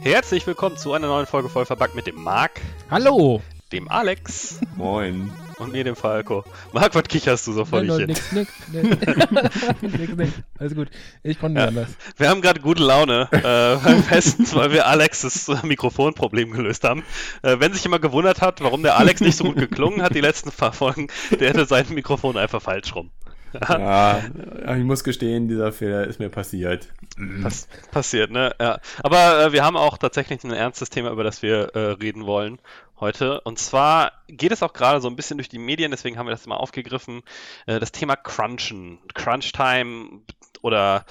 Herzlich willkommen zu einer neuen Folge voll verpackt mit dem Marc, Hallo! dem Alex Moin. Und mir, dem Falco. Marc, was kicherst du so vor dich hin? nix, nix, nix. nix, nix. Alles gut. Ich konnte nicht Ja. anders. Wir haben gerade gute Laune äh, beim Festen, weil wir Alexes Mikrofonproblem gelöst haben. Äh, wenn sich jemand gewundert hat, warum der Alex nicht so gut geklungen hat, die letzten paar Folgen, der hätte sein Mikrofon einfach falsch rum. Ja, ich muss gestehen, dieser Fehler ist mir passiert. Pass passiert, ne? Ja. Aber äh, wir haben auch tatsächlich ein ernstes Thema, über das wir äh, reden wollen heute. Und zwar geht es auch gerade so ein bisschen durch die Medien, deswegen haben wir das mal aufgegriffen. Äh, das Thema Crunchen, Crunch-Time oder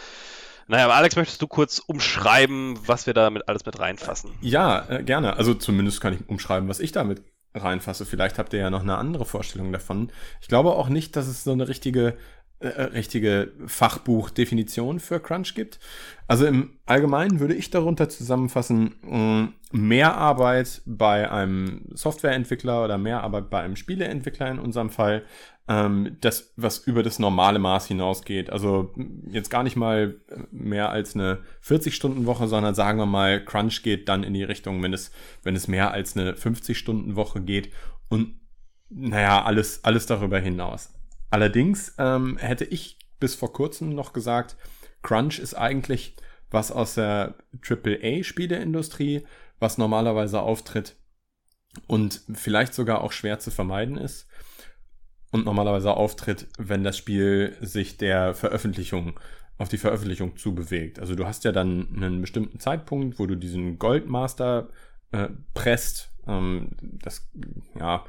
naja, aber Alex, möchtest du kurz umschreiben, was wir damit alles mit reinfassen? Ja, äh, gerne. Also zumindest kann ich umschreiben, was ich damit reinfasse. Vielleicht habt ihr ja noch eine andere Vorstellung davon. Ich glaube auch nicht, dass es so eine richtige, äh, richtige Fachbuchdefinition für Crunch gibt. Also im Allgemeinen würde ich darunter zusammenfassen, mh, mehr Arbeit bei einem Softwareentwickler oder mehr Arbeit bei einem Spieleentwickler in unserem Fall, ähm, das, was über das normale Maß hinausgeht. Also jetzt gar nicht mal mehr als eine 40-Stunden-Woche, sondern sagen wir mal, Crunch geht dann in die Richtung, wenn es, wenn es mehr als eine 50-Stunden-Woche geht und naja, alles, alles darüber hinaus. Allerdings ähm, hätte ich bis vor kurzem noch gesagt, Crunch ist eigentlich was aus der AAA-Spieleindustrie, was normalerweise auftritt und vielleicht sogar auch schwer zu vermeiden ist und normalerweise auftritt, wenn das Spiel sich der Veröffentlichung auf die Veröffentlichung zubewegt. Also du hast ja dann einen bestimmten Zeitpunkt, wo du diesen Goldmaster äh, presst. Ähm, das ja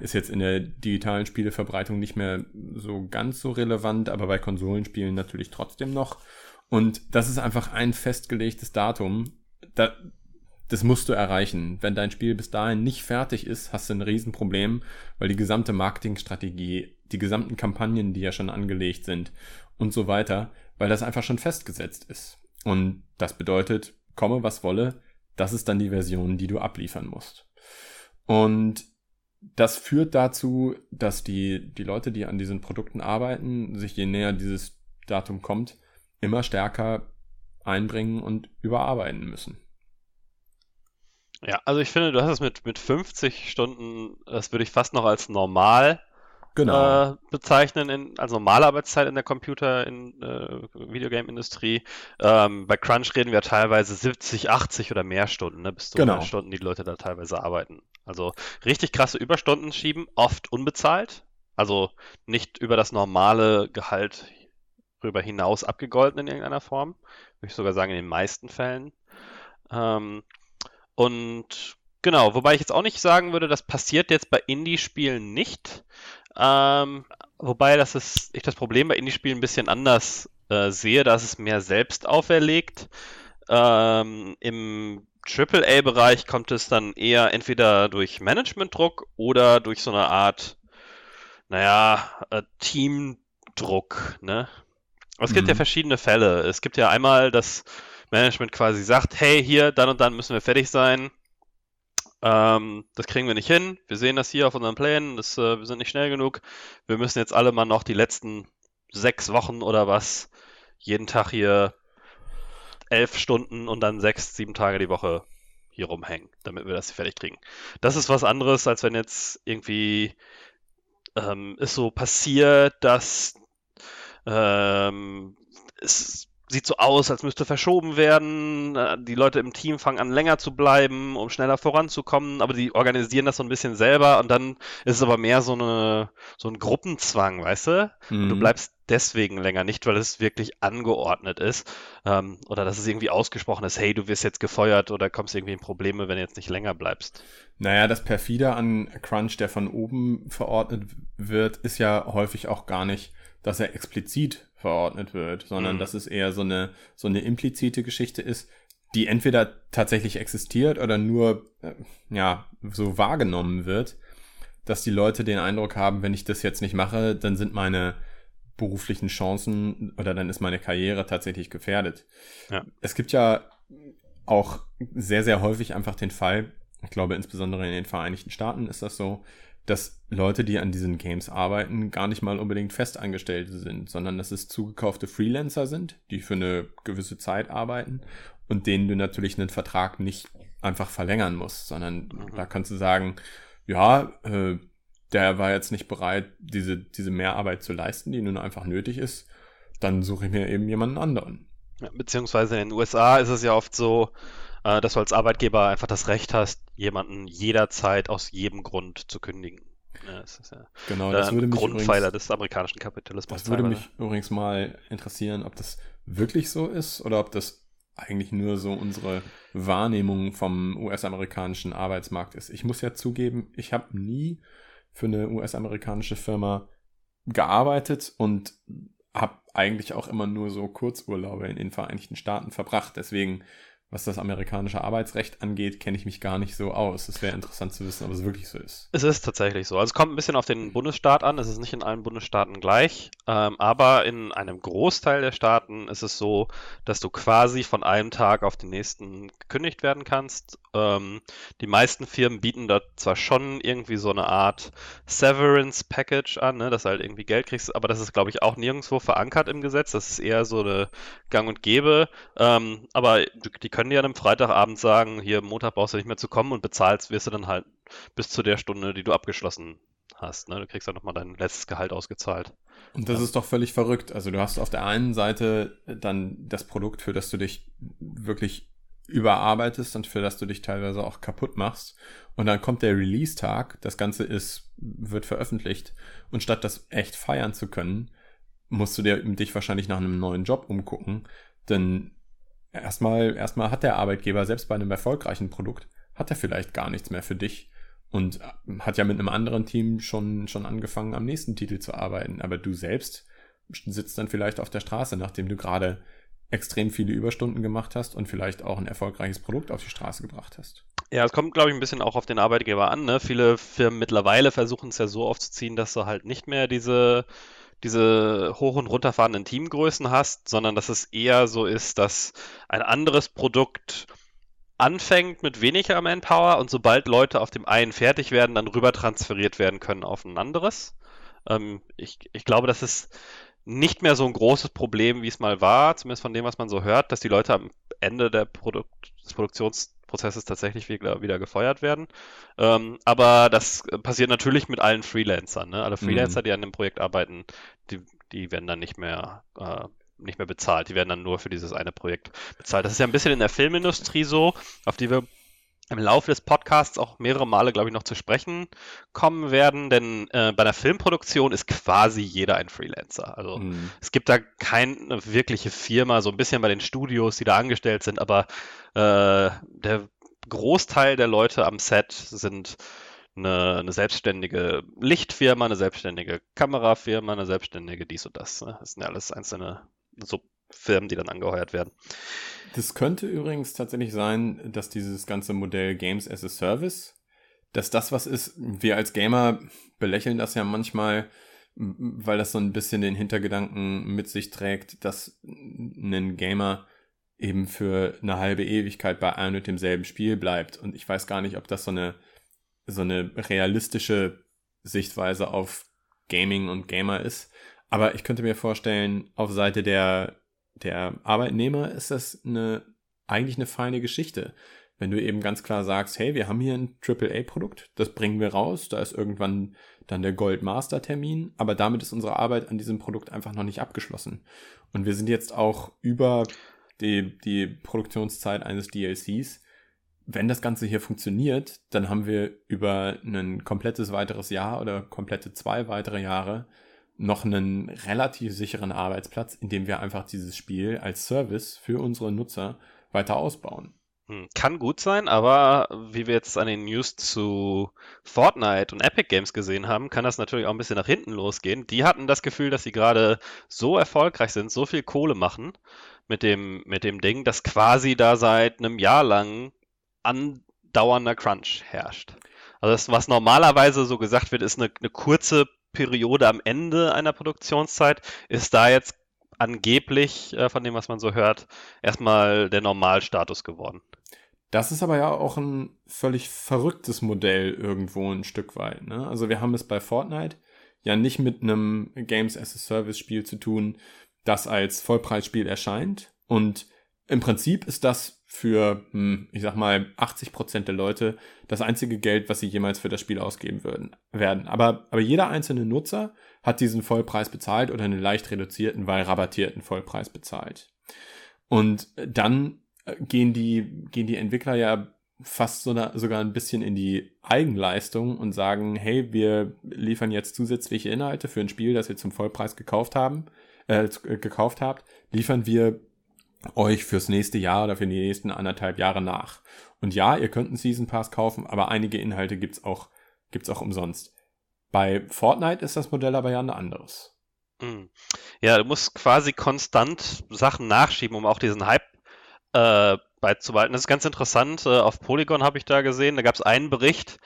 ist jetzt in der digitalen Spieleverbreitung nicht mehr so ganz so relevant, aber bei Konsolenspielen natürlich trotzdem noch. Und das ist einfach ein festgelegtes Datum. Da, das musst du erreichen. Wenn dein Spiel bis dahin nicht fertig ist, hast du ein Riesenproblem, weil die gesamte Marketingstrategie, die gesamten Kampagnen, die ja schon angelegt sind und so weiter, weil das einfach schon festgesetzt ist. Und das bedeutet, komme was wolle, das ist dann die Version, die du abliefern musst. Und das führt dazu, dass die, die Leute, die an diesen Produkten arbeiten, sich je näher dieses Datum kommt, immer stärker einbringen und überarbeiten müssen. Ja, also ich finde, du hast es mit, mit 50 Stunden, das würde ich fast noch als normal Genau. äh, bezeichnen, in, als normale Arbeitszeit in der Computer- in äh, Videogame-Industrie. Ähm, bei Crunch reden wir teilweise 70, 80 oder mehr Stunden, ne, bis zu Genau. 100 Stunden, die die Leute da teilweise arbeiten. Also richtig krasse Überstunden schieben, oft unbezahlt, also nicht über das normale Gehalt rüber hinaus abgegolten in irgendeiner Form. Würde ich sogar sagen, in den meisten Fällen. Ähm, und genau, wobei ich jetzt auch nicht sagen würde, das passiert jetzt bei Indie-Spielen nicht. Ähm, wobei das ist, ich das Problem bei Indie-Spielen ein bisschen anders äh, sehe, da ist es mehr selbst auferlegt. Ähm, Im AAA-Bereich kommt es dann eher entweder durch Managementdruck oder durch so eine Art, naja, äh, Teamdruck, ne? Es gibt ja Mhm. verschiedene Fälle. Es gibt ja einmal, dass Management quasi sagt, hey, hier, dann und dann müssen wir fertig sein. Ähm, das kriegen wir nicht hin. Wir sehen das hier auf unseren Plänen. Das, äh, wir sind nicht schnell genug. Wir müssen jetzt alle mal noch die letzten sechs Wochen oder was jeden Tag hier elf Stunden und dann sechs, sieben Tage die Woche hier rumhängen, damit wir das fertig kriegen. Das ist was anderes, als wenn jetzt irgendwie ähm, es so passiert, dass ähm, es sieht so aus, als müsste verschoben werden. Äh, Die Leute im Team fangen an, länger zu bleiben, um schneller voranzukommen, aber die organisieren das so ein bisschen selber und dann ist es aber mehr so eine, so ein Gruppenzwang, weißt du? Und du Mhm. bleibst deswegen länger, nicht weil es wirklich angeordnet ist ähm, oder dass es irgendwie ausgesprochen ist, hey, du wirst jetzt gefeuert oder kommst irgendwie in Probleme, wenn du jetzt nicht länger bleibst. Naja, das perfide an Crunch, der von oben verordnet wird, ist ja häufig auch gar nicht, dass er explizit verordnet wird, sondern Mhm. dass es eher so eine, so eine implizite Geschichte ist, die entweder tatsächlich existiert oder nur, äh, ja, so wahrgenommen wird, dass die Leute den Eindruck haben, wenn ich das jetzt nicht mache, dann sind meine beruflichen Chancen oder dann ist meine Karriere tatsächlich gefährdet. Ja. Es gibt ja auch sehr, sehr häufig einfach den Fall, ich glaube insbesondere in den Vereinigten Staaten ist das so, dass Leute, die an diesen Games arbeiten, gar nicht mal unbedingt Festangestellte sind, sondern dass es zugekaufte Freelancer sind, die für eine gewisse Zeit arbeiten und denen du natürlich einen Vertrag nicht einfach verlängern musst, sondern mhm. da kannst du sagen, ja, äh, der war jetzt nicht bereit, diese, diese Mehrarbeit zu leisten, die nun einfach nötig ist, dann suche ich mir eben jemanden anderen. Ja, beziehungsweise in den USA ist es ja oft so, äh, dass du als Arbeitgeber einfach das Recht hast, jemanden jederzeit aus jedem Grund zu kündigen. Ja, das ist ja genau, das würde mich Grundpfeiler übrigens, des amerikanischen Kapitalismus. Das würde mich übrigens mal interessieren, ob das wirklich so ist oder ob das eigentlich nur so unsere Wahrnehmung vom US-amerikanischen Arbeitsmarkt ist. Ich muss ja zugeben, ich habe nie für eine US-amerikanische Firma gearbeitet und habe eigentlich auch immer nur so Kurzurlaube in den Vereinigten Staaten verbracht. Deswegen was das amerikanische Arbeitsrecht angeht, kenne ich mich gar nicht so aus. Es wäre interessant zu wissen, ob es wirklich so ist. Es ist tatsächlich so. Also es kommt ein bisschen auf den Bundesstaat an. Es ist nicht in allen Bundesstaaten gleich. Ähm, aber in einem Großteil der Staaten ist es so, dass du quasi von einem Tag auf den nächsten gekündigt werden kannst. Ähm, die meisten Firmen bieten da zwar schon irgendwie so eine Art Severance Package an, ne, dass du halt irgendwie Geld kriegst, aber das ist, glaube ich, auch nirgendwo verankert im Gesetz. Das ist eher so eine Gang und Gäbe. Ähm, aber die können dir an einem Freitagabend sagen, hier Montag brauchst du nicht mehr zu kommen und bezahlst wirst du dann halt bis zu der Stunde, die du abgeschlossen hast. Ne? Du kriegst dann nochmal dein letztes Gehalt ausgezahlt. Und das ja. ist doch völlig verrückt. Also du hast auf der einen Seite dann das Produkt, für das du dich wirklich überarbeitest und für das du dich teilweise auch kaputt machst. Und dann kommt der Release-Tag, das Ganze ist, wird veröffentlicht. Und statt das echt feiern zu können, musst du dir dich wahrscheinlich nach einem neuen Job umgucken. Denn erstmal, erstmal hat der Arbeitgeber selbst bei einem erfolgreichen Produkt, hat er vielleicht gar nichts mehr für dich und hat ja mit einem anderen Team schon, schon angefangen, am nächsten Titel zu arbeiten. Aber du selbst sitzt dann vielleicht auf der Straße, nachdem du gerade extrem viele Überstunden gemacht hast und vielleicht auch ein erfolgreiches Produkt auf die Straße gebracht hast. Ja, es kommt, glaube ich, ein bisschen auch auf den Arbeitgeber an. Ne? Viele Firmen mittlerweile versuchen es ja so aufzuziehen, dass du halt nicht mehr diese diese hoch- und runterfahrenden Teamgrößen hast, sondern dass es eher so ist, dass ein anderes Produkt anfängt mit weniger Manpower und sobald Leute auf dem einen fertig werden, dann rüber transferiert werden können auf ein anderes. Ähm, ich, ich glaube, das ist nicht mehr so ein großes Problem, wie es mal war, zumindest von dem, was man so hört, dass die Leute am Ende der Produkt, des Produktions Prozesses tatsächlich wieder, wieder gefeuert werden. Ähm, aber das passiert natürlich mit allen Freelancern. Ne? Alle Freelancer, mhm. die an dem Projekt arbeiten, die, die werden dann nicht mehr, äh, nicht mehr bezahlt. Die werden dann nur für dieses eine Projekt bezahlt. Das ist ja ein bisschen in der Filmindustrie so, auf die wir im Laufe des Podcasts auch mehrere Male, glaube ich, noch zu sprechen kommen werden, denn äh, bei einer Filmproduktion ist quasi jeder ein Freelancer. Also mhm. es gibt da keine wirkliche Firma, so ein bisschen bei den Studios, die da angestellt sind, aber äh, der Großteil der Leute am Set sind eine, eine, selbstständige Lichtfirma, eine selbstständige Kamerafirma, eine selbstständige dies und das. Ne? Das sind ja alles einzelne Subfirmen, die dann angeheuert werden. Das könnte übrigens tatsächlich sein, dass dieses ganze Modell Games as a Service, dass das was ist, wir als Gamer belächeln das ja manchmal, weil das so ein bisschen den Hintergedanken mit sich trägt, dass ein Gamer eben für eine halbe Ewigkeit bei einem und demselben Spiel bleibt. Und ich weiß gar nicht, ob das so eine, so eine realistische Sichtweise auf Gaming und Gamer ist. Aber ich könnte mir vorstellen, auf Seite der der Arbeitnehmer ist das eine, eigentlich eine feine Geschichte. Wenn du eben ganz klar sagst, hey, wir haben hier ein AAA-Produkt, das bringen wir raus, da ist irgendwann dann der Gold-Master-Termin, aber damit ist unsere Arbeit an diesem Produkt einfach noch nicht abgeschlossen. Und wir sind jetzt auch über die, die Produktionszeit eines DLCs. Wenn das Ganze hier funktioniert, dann haben wir über ein komplettes weiteres Jahr oder komplette zwei weitere Jahre noch einen relativ sicheren Arbeitsplatz, indem wir einfach dieses Spiel als Service für unsere Nutzer weiter ausbauen. Hm, kann gut sein, aber wie wir jetzt an den News zu Fortnite und Epic Games gesehen haben, kann das natürlich auch ein bisschen nach hinten losgehen. Die hatten das Gefühl, dass sie gerade so erfolgreich sind, so viel Kohle machen mit dem, mit dem Ding, dass quasi da seit einem Jahr lang andauernder Crunch herrscht. Also das, was normalerweise so gesagt wird, ist eine, eine kurze Periode am Ende einer Produktionszeit ist da jetzt angeblich, äh, von dem, was man so hört, erstmal der Normalstatus geworden. Das ist aber ja auch ein völlig verrücktes Modell irgendwo ein Stück weit. Ne? Also wir haben es bei Fortnite ja nicht mit einem Games as a Service Spiel zu tun, das als Vollpreisspiel erscheint. Und im Prinzip ist das für, hm, ich sag mal, 80 Prozent der Leute das einzige Geld, was sie jemals für das Spiel ausgeben würden, werden. Aber, aber jeder einzelne Nutzer hat diesen Vollpreis bezahlt oder einen leicht reduzierten, weil rabattierten Vollpreis bezahlt. Und dann äh, gehen die, gehen die Entwickler ja fast so sogar ein bisschen in die Eigenleistung und sagen, hey, wir liefern jetzt zusätzliche Inhalte für ein Spiel, das wir zum Vollpreis gekauft haben, äh, äh, gekauft habt, liefern wir euch fürs nächste Jahr oder für die nächsten anderthalb Jahre nach. Und ja, ihr könnt einen Season Pass kaufen, aber einige Inhalte gibt's auch, gibt's auch umsonst. Bei Fortnite ist das Modell aber ja ein anderes. Hm. Ja, du musst quasi konstant Sachen nachschieben, um auch diesen Hype äh, beizubehalten. Das ist ganz interessant. Äh, auf Polygon habe ich da gesehen, da gab es einen Bericht,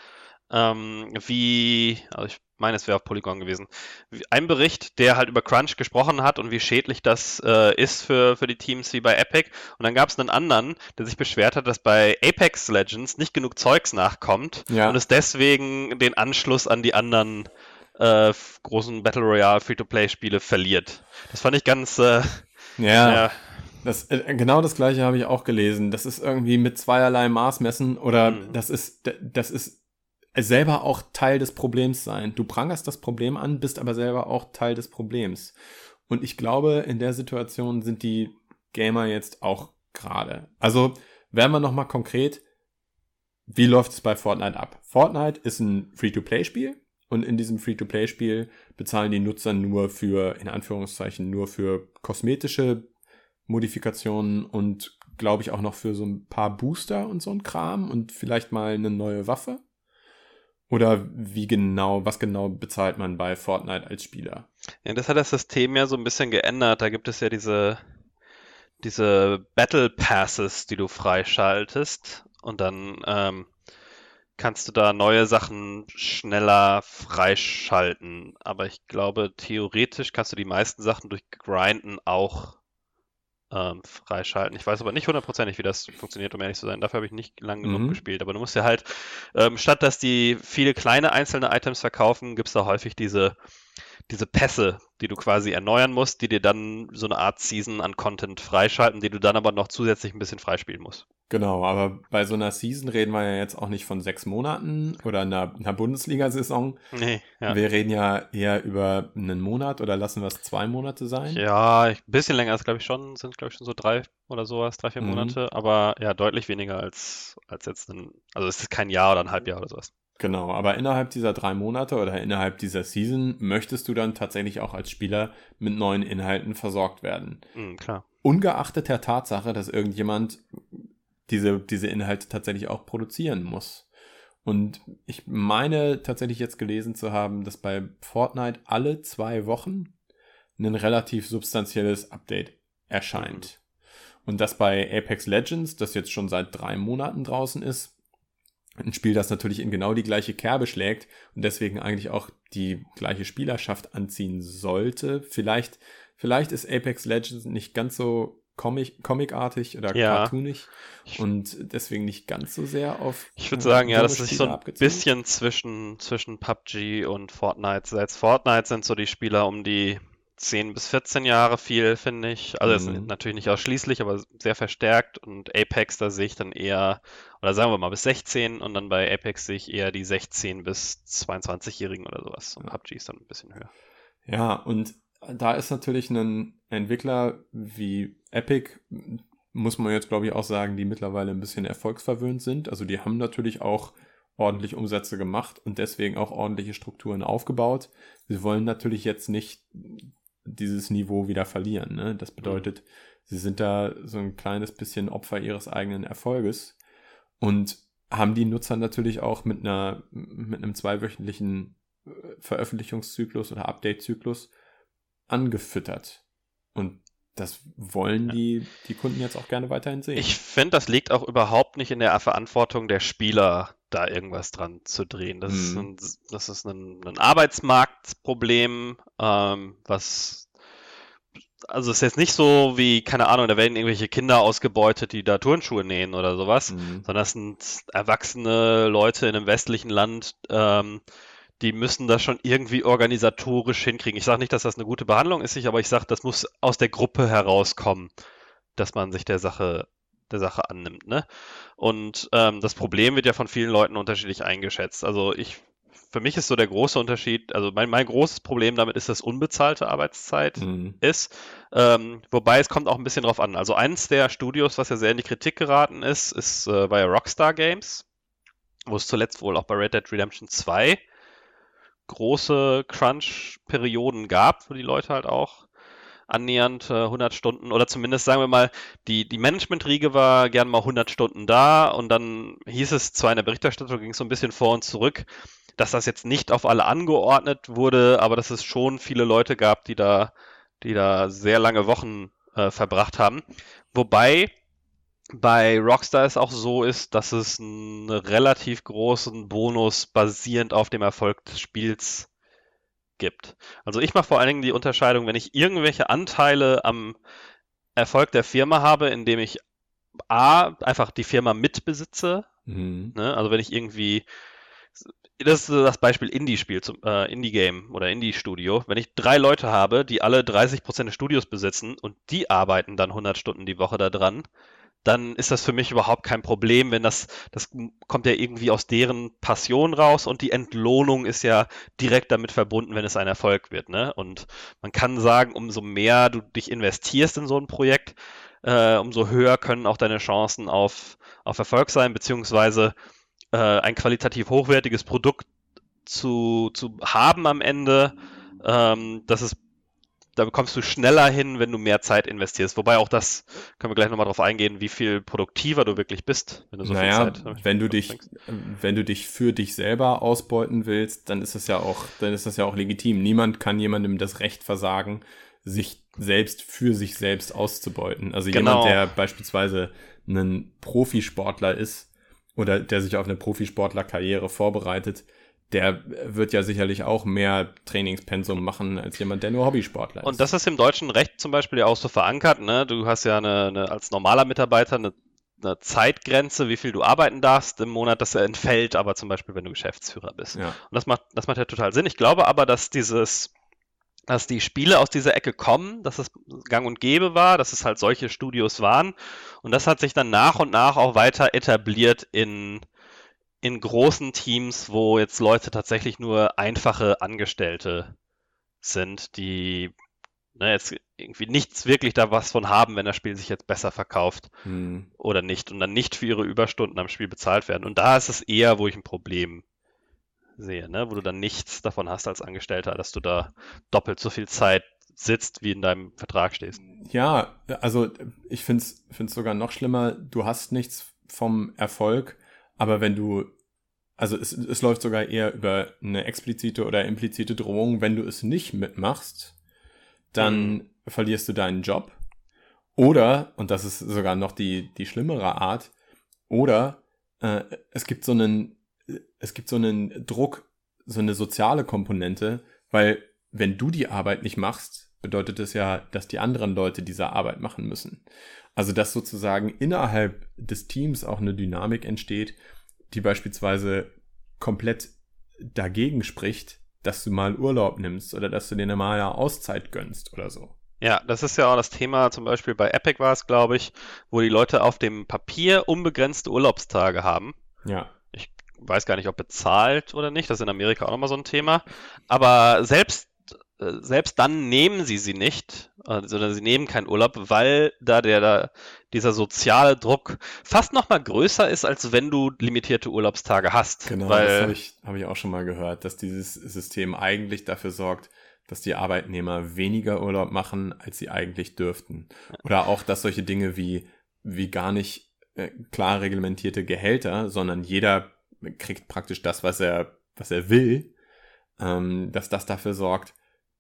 ähm, wie, also ich meine, es wäre auf Polygon gewesen, ein Bericht, der halt über Crunch gesprochen hat und wie schädlich das äh, ist für, für die Teams wie bei Epic. Und dann gab es einen anderen, der sich beschwert hat, dass bei Apex Legends nicht genug Zeugs nachkommt ja. und es deswegen den Anschluss an die anderen äh, großen Battle Royale Free-to-Play-Spiele verliert. Das fand ich ganz. Äh, ja. ja. Das, äh, genau das gleiche habe ich auch gelesen. Das ist irgendwie mit zweierlei Maß messen oder mhm. das ist, das ist selber auch Teil des Problems sein. Du prangerst das Problem an, bist aber selber auch Teil des Problems. Und ich glaube, in der Situation sind die Gamer jetzt auch gerade. Also, werden wir nochmal konkret. Wie läuft es bei Fortnite ab? Fortnite ist ein Free-to-Play-Spiel und in diesem Free-to-Play-Spiel bezahlen die Nutzer nur für, in Anführungszeichen, nur für kosmetische Modifikationen und glaube ich auch noch für so ein paar Booster und so ein Kram und vielleicht mal eine neue Waffe. Oder wie genau, was genau bezahlt man bei Fortnite als Spieler? Ja, das hat das System ja so ein bisschen geändert. Da gibt es ja diese, diese Battle Passes, die du freischaltest. Und dann ähm, kannst du da neue Sachen schneller freischalten. Aber ich glaube, theoretisch kannst du die meisten Sachen durch Grinden auch ähm, freischalten. Ich weiß aber nicht hundertprozentig, wie das funktioniert, um ehrlich zu sein. Dafür habe ich nicht lang genug mhm. gespielt. Aber du musst ja halt, ähm, statt dass die viele kleine einzelne Items verkaufen, gibt es da häufig diese, diese Pässe, die du quasi erneuern musst, die dir dann so eine Art Season an Content freischalten, die du dann aber noch zusätzlich ein bisschen freispielen musst. Genau, aber bei so einer Season reden wir ja jetzt auch nicht von sechs Monaten oder einer, einer Bundesliga-Saison. Nee, ja. Wir reden ja eher über einen Monat oder lassen wir es zwei Monate sein? Ja, ein bisschen länger ist, glaube ich, schon, sind, glaube ich, schon so drei oder sowas, drei, vier mhm. Monate, aber ja, deutlich weniger als, als jetzt ein, also es ist kein Jahr oder ein Halbjahr oder sowas. Genau, aber innerhalb dieser drei Monate oder innerhalb dieser Season möchtest du dann tatsächlich auch als Spieler mit neuen Inhalten versorgt werden. Mhm, klar. Ungeachtet der Tatsache, dass irgendjemand diese, diese Inhalte tatsächlich auch produzieren muss. Und ich meine tatsächlich jetzt gelesen zu haben, dass bei Fortnite alle zwei Wochen ein relativ substanzielles Update erscheint. Mhm. Und dass bei Apex Legends, das jetzt schon seit drei Monaten draußen ist, ein Spiel, das natürlich in genau die gleiche Kerbe schlägt und deswegen eigentlich auch die gleiche Spielerschaft anziehen sollte. Vielleicht, vielleicht ist Apex Legends nicht ganz so Comic, comicartig oder ja. cartoonig und deswegen nicht ganz so sehr auf. Ich würde sagen, ja, das ist so ein abgezogen. bisschen zwischen, zwischen PUBG und Fortnite. Seit Fortnite sind so die Spieler um die 10 bis 14 Jahre viel, finde ich. Also mhm. natürlich nicht ausschließlich, aber sehr verstärkt. Und Apex, da sehe ich dann eher, oder sagen wir mal bis 16 und dann bei Apex sehe ich eher die 16 bis 22-Jährigen oder sowas. Und PUBG ist dann ein bisschen höher. Ja, und da ist natürlich ein Entwickler wie Epic, muss man jetzt glaube ich auch sagen, die mittlerweile ein bisschen erfolgsverwöhnt sind. Also die haben natürlich auch ordentlich Umsätze gemacht und deswegen auch ordentliche Strukturen aufgebaut. Sie wollen natürlich jetzt nicht dieses Niveau wieder verlieren. Ne? Das bedeutet, mhm. sie sind da so ein kleines bisschen Opfer ihres eigenen Erfolges und haben die Nutzer natürlich auch mit einer mit einem zweiwöchentlichen äh, Veröffentlichungszyklus oder Update-Zyklus angefüttert. Und das wollen die, die Kunden jetzt auch gerne weiterhin sehen. Ich finde, das liegt auch überhaupt nicht in der Verantwortung der Spieler, da irgendwas dran zu drehen. Das mhm. ist ein, das ist ein, ein Arbeitsmarktproblem, ähm, was also es ist jetzt nicht so wie, keine Ahnung, da werden irgendwelche Kinder ausgebeutet, die da Turnschuhe nähen oder sowas, Mhm. sondern das sind erwachsene Leute in einem westlichen Land, ähm, die müssen das schon irgendwie organisatorisch hinkriegen. Ich sage nicht, dass das eine gute Behandlung ist, ich- aber ich sage, das muss aus der Gruppe herauskommen, dass man sich der Sache, der Sache annimmt, ne? Und ähm, das Problem wird ja von vielen Leuten unterschiedlich eingeschätzt. Also ich, für mich ist so der große Unterschied, also mein, mein großes Problem damit ist, dass unbezahlte Arbeitszeit Mhm. ist. Ähm, wobei es kommt auch ein bisschen drauf an. Also eins der Studios, was ja sehr in die Kritik geraten ist, ist äh, bei Rockstar Games, wo es zuletzt wohl auch bei Red Dead Redemption 2 große Crunch-Perioden gab, wo die Leute halt auch annähernd äh, 100 Stunden oder zumindest sagen wir mal, die, die Management-Riege war gern mal 100 Stunden da und dann hieß es zwar in der Berichterstattung, ging es so ein bisschen vor und zurück, dass das jetzt nicht auf alle angeordnet wurde, aber dass es schon viele Leute gab, die da, die da sehr lange Wochen äh, verbracht haben. Wobei bei Rockstar es auch so ist, dass es einen relativ großen Bonus basierend auf dem Erfolg des Spiels gibt. Also ich mache vor allen Dingen die Unterscheidung, wenn ich irgendwelche Anteile am Erfolg der Firma habe, indem ich A, einfach die Firma mitbesitze, Mhm. Ne? Also wenn ich irgendwie, das ist das Beispiel Indie-Spiel, zum- äh, Indie-Game oder Indie-Studio. Wenn ich drei Leute habe, die alle 30% des Studios besitzen und die arbeiten dann 100 Stunden die Woche da dran, dann ist das für mich überhaupt kein Problem, wenn das, das kommt ja irgendwie aus deren Passion raus und die Entlohnung ist ja direkt damit verbunden, wenn es ein Erfolg wird. Ne? Und man kann sagen, umso mehr du dich investierst in so ein Projekt, äh, umso höher können auch deine Chancen auf, auf Erfolg sein, beziehungsweise äh, ein qualitativ hochwertiges Produkt zu, zu haben am Ende. Ähm, das ist, da kommst du schneller hin, wenn du mehr Zeit investierst. Wobei auch das, können wir gleich nochmal drauf eingehen, wie viel produktiver du wirklich bist, wenn du so naja, viel Zeit wenn du dich, verbringst. wenn du dich für dich selber ausbeuten willst, dann ist das ja auch, dann ist das ja auch legitim. Niemand kann jemandem das Recht versagen, sich selbst für sich selbst auszubeuten. Also Genau. jemand, der beispielsweise ein Profisportler ist oder der sich auf eine Profisportlerkarriere vorbereitet, der wird ja sicherlich auch mehr Trainingspensum machen als jemand, der nur Hobbysportler ist. Und das ist im deutschen Recht zum Beispiel ja auch so verankert. Ne? Du hast ja eine, eine, als normaler Mitarbeiter eine, eine Zeitgrenze, wie viel du arbeiten darfst im Monat. Das entfällt aber zum Beispiel, wenn du Geschäftsführer bist. ja. Und das macht, das macht ja total Sinn. Ich glaube aber, dass dieses, dass die Spiele aus dieser Ecke kommen, dass es gang und gäbe war, dass es halt solche Studios waren. Und das hat sich dann nach und nach auch weiter etabliert in, in großen Teams, wo jetzt Leute tatsächlich nur einfache Angestellte sind, die ne, jetzt irgendwie nichts wirklich da was von haben, wenn das Spiel sich jetzt besser verkauft Hm. oder nicht und dann nicht für ihre Überstunden am Spiel bezahlt werden. Und da ist es eher, wo ich ein Problem sehe, ne? wo du dann nichts davon hast als Angestellter, dass du da doppelt so viel Zeit sitzt, wie in deinem Vertrag stehst. Ja, also ich finde es sogar noch schlimmer, du hast nichts vom Erfolg, aber wenn du, also es, es läuft sogar eher über eine explizite oder implizite Drohung, wenn du es nicht mitmachst, dann verlierst du deinen Job. Oder, und das ist sogar noch die, die schlimmere Art, oder äh, es gibt so einen, es gibt so einen Druck, so eine soziale Komponente, weil wenn du die Arbeit nicht machst, bedeutet es ja, dass die anderen Leute diese Arbeit machen müssen. Also dass sozusagen innerhalb des Teams auch eine Dynamik entsteht, die beispielsweise komplett dagegen spricht, dass du mal Urlaub nimmst oder dass du dir mal eine Auszeit gönnst oder so. Ja, das ist ja auch das Thema, zum Beispiel bei Epic war es, glaube ich, wo die Leute auf dem Papier unbegrenzte Urlaubstage haben. Ja. weiß gar nicht, ob bezahlt oder nicht. Das ist in Amerika auch nochmal so ein Thema. Aber selbst, selbst dann nehmen sie sie nicht, äh, sondern sie nehmen keinen Urlaub, weil da der, da dieser soziale Druck fast nochmal größer ist, als wenn du limitierte Urlaubstage hast. Genau, weil, das habe ich, hab ich auch schon mal gehört, dass dieses System eigentlich dafür sorgt, dass die Arbeitnehmer weniger Urlaub machen, als sie eigentlich dürften. Oder auch, dass solche Dinge wie, wie gar nicht äh, klar reglementierte Gehälter, sondern jeder kriegt praktisch das, was er, was er will, ähm, dass das dafür sorgt,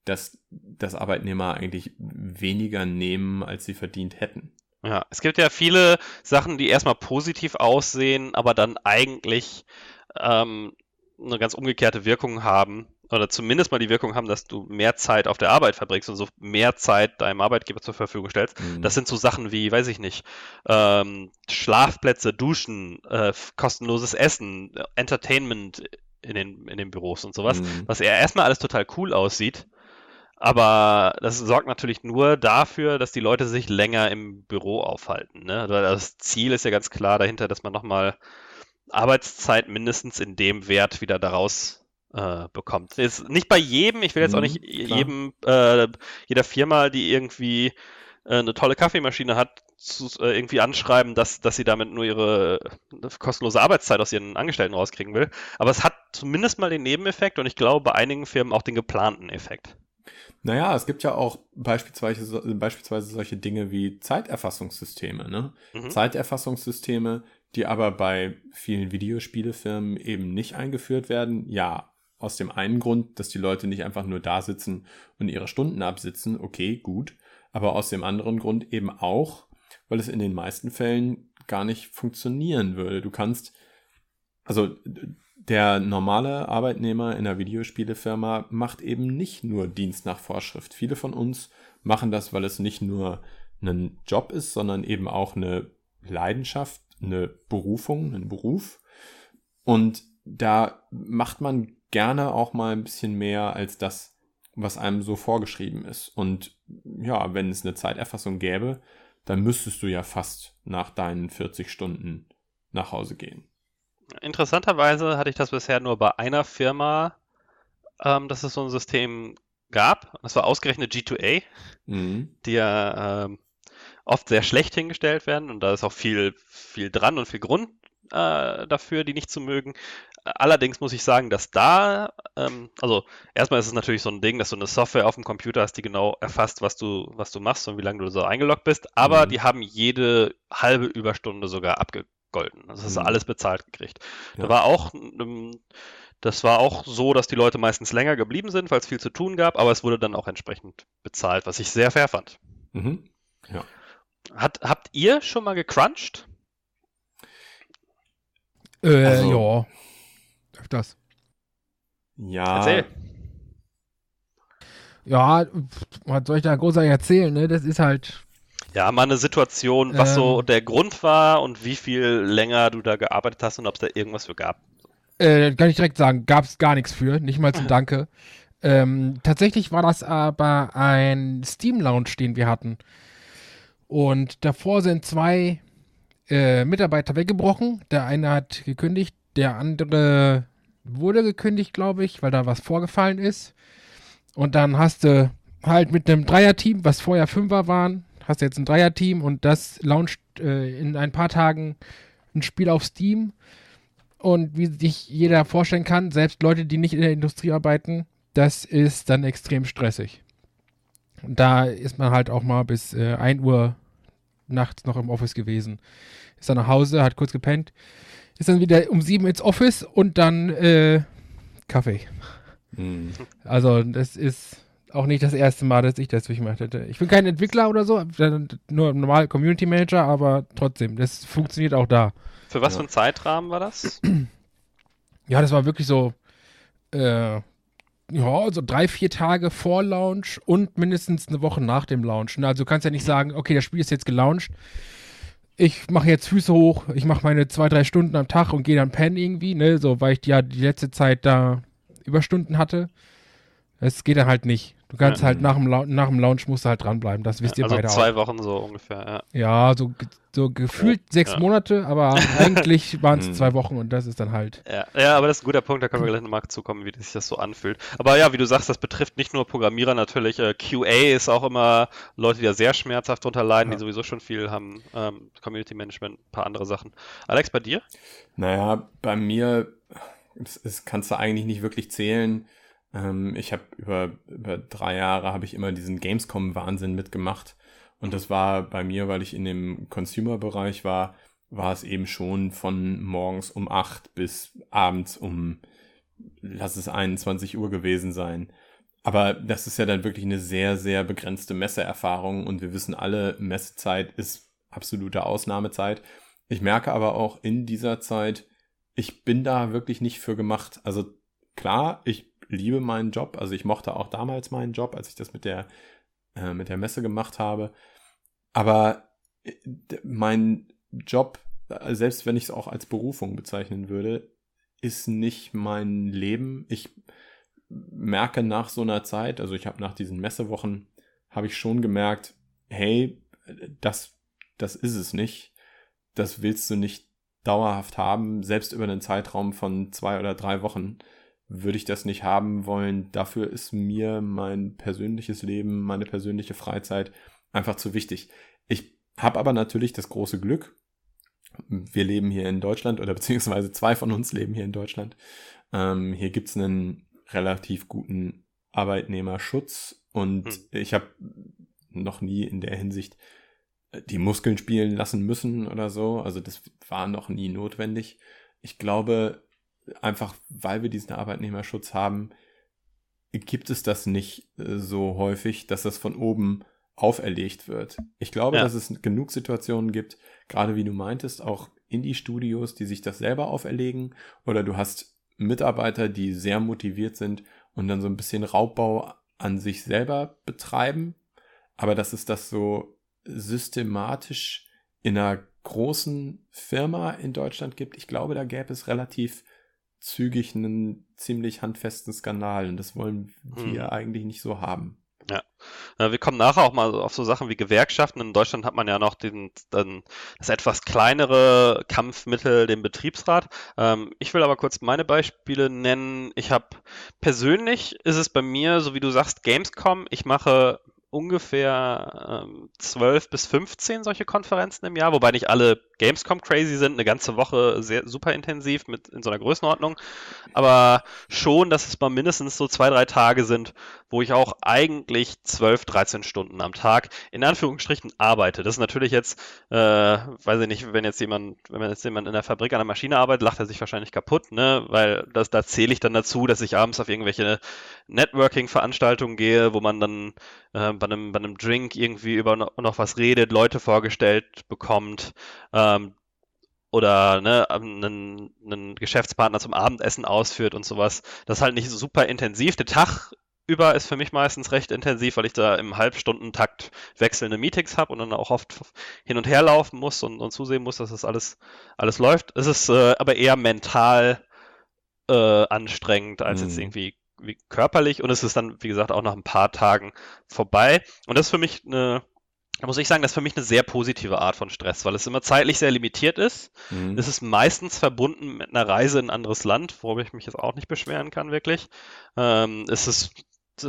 dass, dass Arbeitnehmer eigentlich weniger nehmen, als sie verdient hätten. Ja, es gibt ja viele Sachen, die erstmal positiv aussehen, aber dann eigentlich ähm, eine ganz umgekehrte Wirkung haben. oder zumindest mal die Wirkung haben, dass du mehr Zeit auf der Arbeit verbringst und so mehr Zeit deinem Arbeitgeber zur Verfügung stellst. Mhm. Das sind so Sachen wie, weiß ich nicht, ähm, Schlafplätze, Duschen, äh, kostenloses Essen, Entertainment in den, in den Büros und sowas, mhm. was ja erstmal alles total cool aussieht. Aber das sorgt natürlich nur dafür, dass die Leute sich länger im Büro aufhalten. Ne? Das Ziel ist ja ganz klar dahinter, dass man nochmal Arbeitszeit mindestens in dem Wert wieder daraus äh, bekommt. Ist nicht bei jedem, ich will jetzt auch nicht mhm, jedem, äh, jeder Firma, die irgendwie äh, eine tolle Kaffeemaschine hat, zu, äh, irgendwie anschreiben, dass, dass sie damit nur ihre äh, kostenlose Arbeitszeit aus ihren Angestellten rauskriegen will. Aber es hat zumindest mal den Nebeneffekt und ich glaube bei einigen Firmen auch den geplanten Effekt. Naja, es gibt ja auch beispielsweise, beispielsweise solche Dinge wie Zeiterfassungssysteme. Ne? Mhm. Zeiterfassungssysteme, die aber bei vielen Videospielefirmen eben nicht eingeführt werden. Ja, aus dem einen Grund, dass die Leute nicht einfach nur da sitzen und ihre Stunden absitzen. Okay, gut. Aber aus dem anderen Grund eben auch, weil es in den meisten Fällen gar nicht funktionieren würde. Du kannst, also der normale Arbeitnehmer in der Videospielefirma macht eben nicht nur Dienst nach Vorschrift. Viele von uns machen das, weil es nicht nur ein Job ist, sondern eben auch eine Leidenschaft, eine Berufung, ein Beruf. Und da macht man gerne auch mal ein bisschen mehr als das, was einem so vorgeschrieben ist. Und ja, wenn es eine Zeiterfassung gäbe, dann müsstest du ja fast nach deinen 40 Stunden nach Hause gehen. Interessanterweise hatte ich das bisher nur bei einer Firma, ähm, dass es so ein System gab. Das war ausgerechnet G2A, mhm. die ja ähm, oft sehr schlecht hingestellt werden und da ist auch viel, viel dran und viel Grund äh, dafür, die nicht zu mögen. Allerdings muss ich sagen, dass da, ähm, also erstmal ist es natürlich so ein Ding, dass du eine Software auf dem Computer hast, die genau erfasst, was du, was du machst und wie lange du so eingeloggt bist, aber mhm. die haben jede halbe Überstunde sogar abgegolten. Also das hast du mhm. alles bezahlt gekriegt. Ja. Da war auch das war auch so, dass die Leute meistens länger geblieben sind, weil es viel zu tun gab, aber es wurde dann auch entsprechend bezahlt, was ich sehr fair fand. Mhm. Ja. Hat, habt ihr schon mal gecrunched? Äh, also, ja. Öfters. Ja. Erzähl. Ja, was soll ich da großartig erzählen, ne? Das ist halt. Ja, mal eine Situation, was ähm, so der Grund war und wie viel länger du da gearbeitet hast und ob es da irgendwas für gab. Äh, kann ich direkt sagen, gab es gar nichts für, nicht mal zum Danke. Ähm, tatsächlich war das aber ein Steam Lounge, den wir hatten. Und davor sind zwei äh, Mitarbeiter weggebrochen. Der eine hat gekündigt, der andere wurde gekündigt, glaube ich, weil da was vorgefallen ist. Und dann hast du halt mit einem Dreierteam, was vorher Fünfer waren, hast du jetzt ein Dreierteam und das launcht äh, in ein paar Tagen ein Spiel auf Steam. Und wie sich jeder vorstellen kann, selbst Leute, die nicht in der Industrie arbeiten, das ist dann extrem stressig. Da ist man halt auch mal bis äh, 1 Uhr nachts noch im Office gewesen. Ist dann nach Hause, hat kurz gepennt, ist dann wieder um 7 ins Office und dann äh, Kaffee. Mhm. Also das ist auch nicht das erste Mal, dass ich das durchgemacht hätte. Ich bin kein Entwickler oder so, nur normal Community Manager, aber trotzdem, das funktioniert auch da. Für was ja. für ein Zeitrahmen war das? Ja, das war wirklich so äh, ja, so drei, vier Tage vor Launch und mindestens eine Woche nach dem Launch. Also du kannst ja nicht sagen, okay, das Spiel ist jetzt gelauncht. Ich mache jetzt Füße hoch, ich mache meine zwei, drei Stunden am Tag und gehe dann pennen irgendwie, ne? So, weil ich ja die letzte Zeit da Überstunden hatte. Es geht dann halt nicht. Du kannst ja. halt nach dem, nach dem Launch musst du halt dranbleiben. Das wisst ihr also beide auch. zwei Wochen so ungefähr, ja. Ja, so, so gefühlt oh, sechs ja. Monate, aber eigentlich waren es hm. zwei Wochen und das ist dann halt. Ja. ja, aber das ist ein guter Punkt, da können wir gleich nochmal zukommen, wie sich das so anfühlt. Aber ja, wie du sagst, das betrifft nicht nur Programmierer natürlich. Äh, QA ist auch immer Leute, die da sehr schmerzhaft drunter leiden, die sowieso schon viel haben. Ähm, Community Management, ein paar andere Sachen. Alex, bei dir? Naja, bei mir, das, das kannst du eigentlich nicht wirklich zählen ähm, ich habe über, über drei Jahre habe ich immer diesen Gamescom-Wahnsinn mitgemacht. Und das war bei mir, weil ich in dem Consumer-Bereich war, war es eben schon von morgens um acht bis abends um, lass es 21 Uhr gewesen sein. Aber das ist ja dann wirklich eine sehr, sehr begrenzte Messeerfahrung und wir wissen alle, Messezeit ist absolute Ausnahmezeit. Ich merke aber auch in dieser Zeit, ich bin da wirklich nicht für gemacht. Also klar, ich liebe meinen Job. Also ich mochte auch damals meinen Job, als ich das mit der, äh, mit der Messe gemacht habe. Aber äh, mein Job, selbst wenn ich es auch als Berufung bezeichnen würde, ist nicht mein Leben. Ich merke nach so einer Zeit, also ich habe nach diesen Messewochen, habe ich schon gemerkt, hey, das, das ist es nicht. Das willst du nicht dauerhaft haben, selbst über einen Zeitraum von zwei oder drei Wochen würde ich das nicht haben wollen. Dafür ist mir mein persönliches Leben, meine persönliche Freizeit einfach zu wichtig. Ich habe aber natürlich das große Glück, wir leben hier in Deutschland oder beziehungsweise zwei von uns leben hier in Deutschland. Ähm, hier gibt's einen relativ guten Arbeitnehmerschutz und hm. ich habe noch nie in der Hinsicht äh, die Muskeln spielen lassen müssen oder so. Also das war noch nie notwendig. Ich glaube, einfach weil wir diesen Arbeitnehmerschutz haben, gibt es das nicht äh, so häufig, dass das von oben auferlegt wird. Ich glaube, ja. dass es genug Situationen gibt, gerade wie du meintest, auch Indie-Studios, die sich das selber auferlegen, oder du hast Mitarbeiter, die sehr motiviert sind und dann so ein bisschen Raubbau an sich selber betreiben, aber dass es das so systematisch in einer großen Firma in Deutschland gibt, ich glaube, da gäbe es relativ zügig einen ziemlich handfesten Skandal und das wollen wir hm. eigentlich nicht so haben. Ja. Wir kommen nachher auch mal auf so Sachen wie Gewerkschaften. In Deutschland hat man ja noch den, den das etwas kleinere Kampfmittel, den Betriebsrat. Ähm, ich will aber kurz meine Beispiele nennen. Ich habe persönlich ist es bei mir, so wie du sagst, Gamescom. Ich mache ungefähr ähm, 12 bis 15 solche Konferenzen im Jahr, wobei nicht alle Gamescom crazy sind, eine ganze Woche sehr super intensiv mit in so einer Größenordnung, aber schon, dass es mal mindestens so zwei, drei Tage sind, wo ich auch eigentlich 12, 13 Stunden am Tag in Anführungsstrichen arbeite. Das ist natürlich jetzt, äh, weiß ich nicht, wenn jetzt jemand, wenn jetzt jemand in der Fabrik an der Maschine arbeitet, lacht er sich wahrscheinlich kaputt, ne, weil das, da zähle ich dann dazu, dass ich abends auf irgendwelche Networking-Veranstaltungen gehe, wo man dann äh, bei, einem, bei einem Drink irgendwie über noch, noch was redet, Leute vorgestellt bekommt, ähm, oder ne, einen, einen Geschäftspartner zum Abendessen ausführt und sowas. Das ist halt nicht super intensiv. Der Tag über ist für mich meistens recht intensiv, weil ich da im Halbstundentakt wechselnde Meetings habe und dann auch oft hin und her laufen muss und, und zusehen muss, dass das alles, alles läuft. Es ist äh, aber eher mental äh, anstrengend als mhm. jetzt irgendwie wie körperlich und es ist dann, wie gesagt, auch nach ein paar Tagen vorbei. Und das ist für mich eine, muss ich sagen, das ist für mich eine sehr positive Art von Stress, weil es immer zeitlich sehr limitiert ist. Mhm. Es ist meistens verbunden mit einer Reise in ein anderes Land, worüber ich mich jetzt auch nicht beschweren kann, wirklich. Ähm, es ist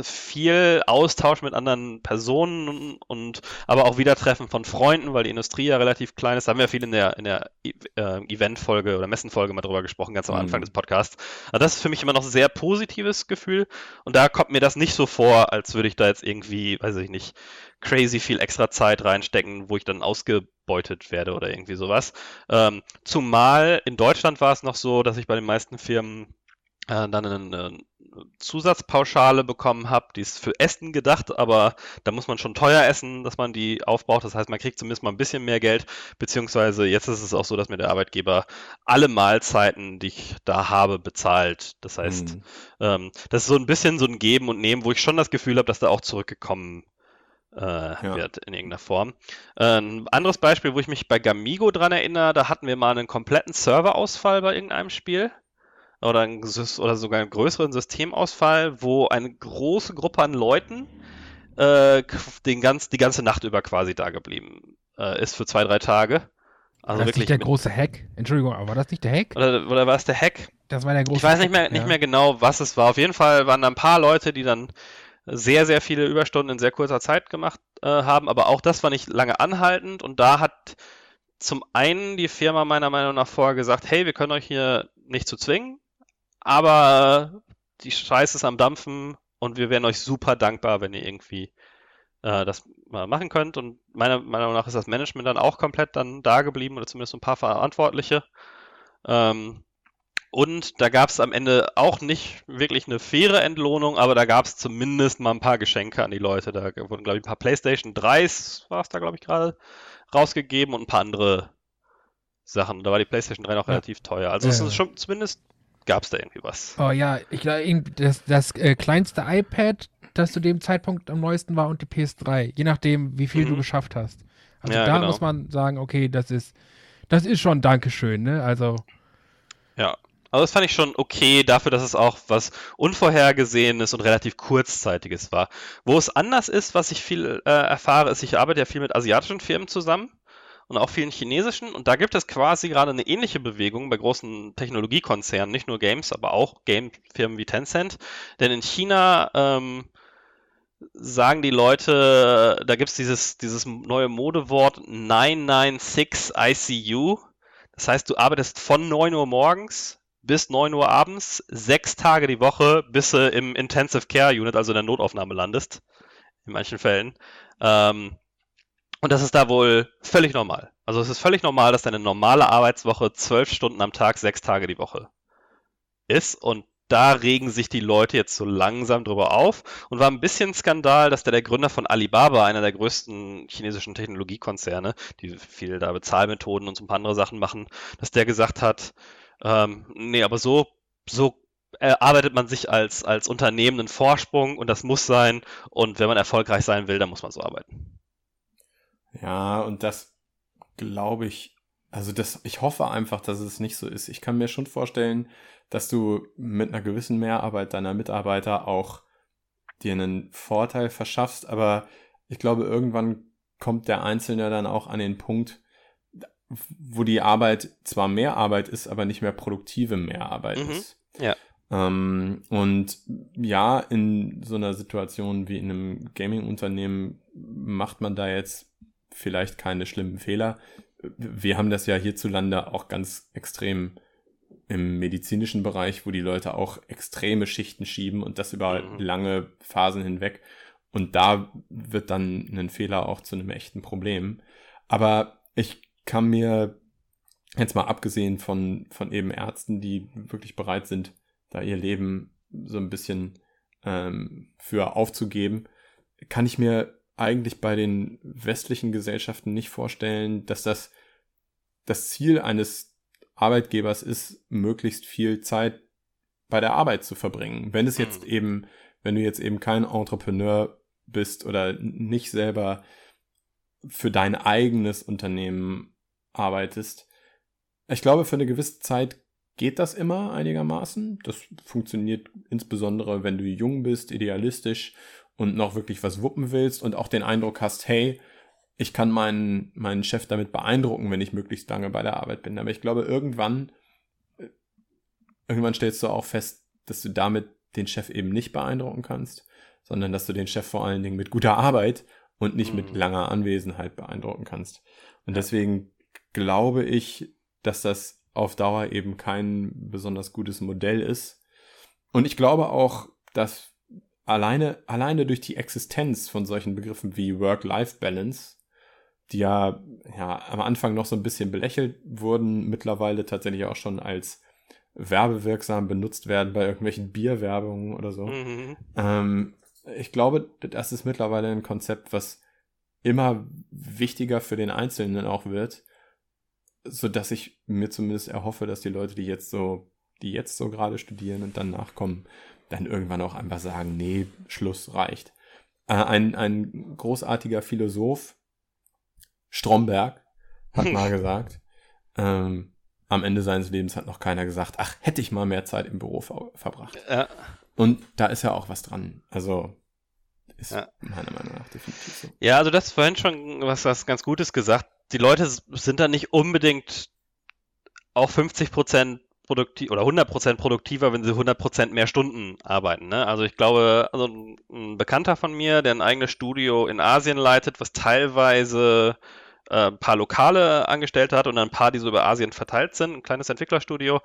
viel Austausch mit anderen Personen und aber auch Wiedertreffen von Freunden, weil die Industrie ja relativ klein ist. Da haben wir viel in der, in der äh, Event-Folge oder Messenfolge mal drüber gesprochen, ganz am mhm. Anfang des Podcasts. Aber das ist für mich immer noch ein sehr positives Gefühl und da kommt mir das nicht so vor, als würde ich da jetzt irgendwie, weiß ich nicht, crazy viel extra Zeit reinstecken, wo ich dann ausgebeutet werde oder irgendwie sowas. Ähm, zumal in Deutschland war es noch so, dass ich bei den meisten Firmen äh, dann eine, Zusatzpauschale bekommen habe. Die ist für Essen gedacht, aber da muss man schon teuer essen, dass man die aufbraucht. Das heißt, man kriegt zumindest mal ein bisschen mehr Geld, beziehungsweise jetzt ist es auch so, dass mir der Arbeitgeber alle Mahlzeiten, die ich da habe, bezahlt. Das heißt, mhm. ähm, das ist so ein bisschen so ein Geben und Nehmen, wo ich schon das Gefühl habe, dass da auch zurückgekommen äh, ja. wird in irgendeiner Form. Äh, ein anderes Beispiel, wo ich mich bei Gamigo dran erinnere, da hatten wir mal einen kompletten Serverausfall bei irgendeinem Spiel oder, ein, oder sogar einen größeren Systemausfall, wo eine große Gruppe an Leuten äh, den ganz, die ganze Nacht über quasi da geblieben äh, ist für zwei, drei Tage. Also war das nicht der große Hack? Entschuldigung, aber war das nicht der Hack? Oder, oder war es der Hack? Das war der große Ich weiß nicht mehr, nicht ja. mehr genau, was es war. Auf jeden Fall waren da ein paar Leute, die dann sehr, sehr viele Überstunden in sehr kurzer Zeit gemacht äh, haben, aber auch das war nicht lange anhaltend und da hat zum einen die Firma meiner Meinung nach vorher gesagt, hey, wir können euch hier nicht zu zwingen, aber die Scheiße ist am Dampfen und wir wären euch super dankbar, wenn ihr irgendwie äh, das mal machen könnt. Und meiner Meinung nach ist das Management dann auch komplett dann da geblieben oder zumindest ein paar Verantwortliche. Ähm, und da gab es am Ende auch nicht wirklich eine faire Entlohnung, aber da gab es zumindest mal ein paar Geschenke an die Leute. Da wurden, glaube ich, ein paar PlayStation 3s, war es da, glaube ich, gerade rausgegeben und ein paar andere Sachen. Da war die PlayStation 3 noch ja. relativ teuer. Also ja. es ist schon zumindest gab es da irgendwie was? Oh ja, ich glaube, das, das äh, kleinste iPad, das zu dem Zeitpunkt am neuesten war und die PS3, je nachdem, wie viel mhm. du geschafft hast. Also ja, da genau. muss man sagen, okay, das ist, das ist schon Dankeschön, ne? Also. Ja. Aber das fand ich schon okay dafür, dass es auch was Unvorhergesehenes und relativ Kurzzeitiges war. Wo es anders ist, was ich viel äh, erfahre, ist, ich arbeite ja viel mit asiatischen Firmen zusammen und auch vielen chinesischen. Und da gibt es quasi gerade eine ähnliche Bewegung bei großen Technologiekonzernen, nicht nur Games, aber auch Game-Firmen wie Tencent. Denn in China ähm, sagen die Leute, da gibt es dieses, dieses neue Modewort 996 ICU. Das heißt, du arbeitest von 9 Uhr morgens bis 9 Uhr abends, sechs Tage die Woche, bis du im Intensive Care Unit, also in der Notaufnahme landest. In manchen Fällen. Ähm, und das ist da wohl völlig normal. Also es ist völlig normal, dass deine normale Arbeitswoche zwölf Stunden am Tag, sechs Tage die Woche ist. Und da regen sich die Leute jetzt so langsam drüber auf und war ein bisschen Skandal, dass der, der Gründer von Alibaba, einer der größten chinesischen Technologiekonzerne, die viel da Bezahlmethoden und so ein paar andere Sachen machen, dass der gesagt hat, ähm, nee, aber so, so erarbeitet man sich als, als Unternehmen einen Vorsprung und das muss sein und wenn man erfolgreich sein will, dann muss man so arbeiten. Ja, und das glaube ich, also das, ich hoffe einfach, dass es nicht so ist. Ich kann mir schon vorstellen, dass du mit einer gewissen Mehrarbeit deiner Mitarbeiter auch dir einen Vorteil verschaffst, aber ich glaube, irgendwann kommt der Einzelne dann auch an den Punkt, wo die Arbeit zwar mehr Arbeit ist, aber nicht mehr produktive Mehrarbeit mhm. ist. Ja. Ähm, und ja, in so einer Situation wie in einem Gaming-Unternehmen macht man da jetzt vielleicht keine schlimmen Fehler. Wir haben das ja hierzulande auch ganz extrem im medizinischen Bereich, wo die Leute auch extreme Schichten schieben und das über mhm. lange Phasen hinweg. Und da wird dann ein Fehler auch zu einem echten Problem. Aber ich kann mir jetzt mal abgesehen von, von eben Ärzten, die wirklich bereit sind, da ihr Leben so ein bisschen ähm, für aufzugeben, kann ich mir eigentlich bei den westlichen Gesellschaften nicht vorstellen, dass das das Ziel eines Arbeitgebers ist, möglichst viel Zeit bei der Arbeit zu verbringen. Wenn es jetzt mhm. eben, wenn du jetzt eben kein Entrepreneur bist oder nicht selber für dein eigenes Unternehmen arbeitest. Ich glaube, für eine gewisse Zeit geht das immer einigermaßen. Das funktioniert insbesondere, wenn du jung bist, idealistisch und noch wirklich was wuppen willst und auch den Eindruck hast, hey, ich kann meinen, meinen Chef damit beeindrucken, wenn ich möglichst lange bei der Arbeit bin. Aber ich glaube, irgendwann, äh, irgendwann stellst du auch fest, dass du damit den Chef eben nicht beeindrucken kannst, sondern dass du den Chef vor allen Dingen mit guter Arbeit und nicht mhm. mit langer Anwesenheit beeindrucken kannst. Und deswegen glaube ich, dass das auf Dauer eben kein besonders gutes Modell ist. Und ich glaube auch, dass alleine, alleine durch die Existenz von solchen Begriffen wie Work-Life-Balance, die ja, ja am Anfang noch so ein bisschen belächelt wurden, mittlerweile tatsächlich auch schon als werbewirksam benutzt werden bei irgendwelchen Bierwerbungen oder so. Mhm. Ähm, ich glaube, das ist mittlerweile ein Konzept, was immer wichtiger für den Einzelnen auch wird, so dass ich mir zumindest erhoffe, dass die Leute, die jetzt so, die jetzt so gerade studieren und dann nachkommen, dann irgendwann auch einfach sagen, nee, Schluss reicht. Äh, ein, ein großartiger Philosoph, Stromberg, hat mal gesagt, ähm, am Ende seines Lebens hat noch keiner gesagt, ach, hätte ich mal mehr Zeit im Büro ver verbracht. Ja. Und da ist ja auch was dran. Also ist ja. meiner Meinung nach definitiv so. Ja, also das vorhin schon was, was ganz Gutes gesagt. Die Leute sind da nicht unbedingt auch 50 Prozent produktiv oder 100% produktiver, wenn sie 100% mehr Stunden arbeiten. Ne? Also ich glaube, also ein Bekannter von mir, der ein eigenes Studio in Asien leitet, was teilweise äh, ein paar lokale Angestellte hat und ein paar, die so über Asien verteilt sind, ein kleines Entwicklerstudio,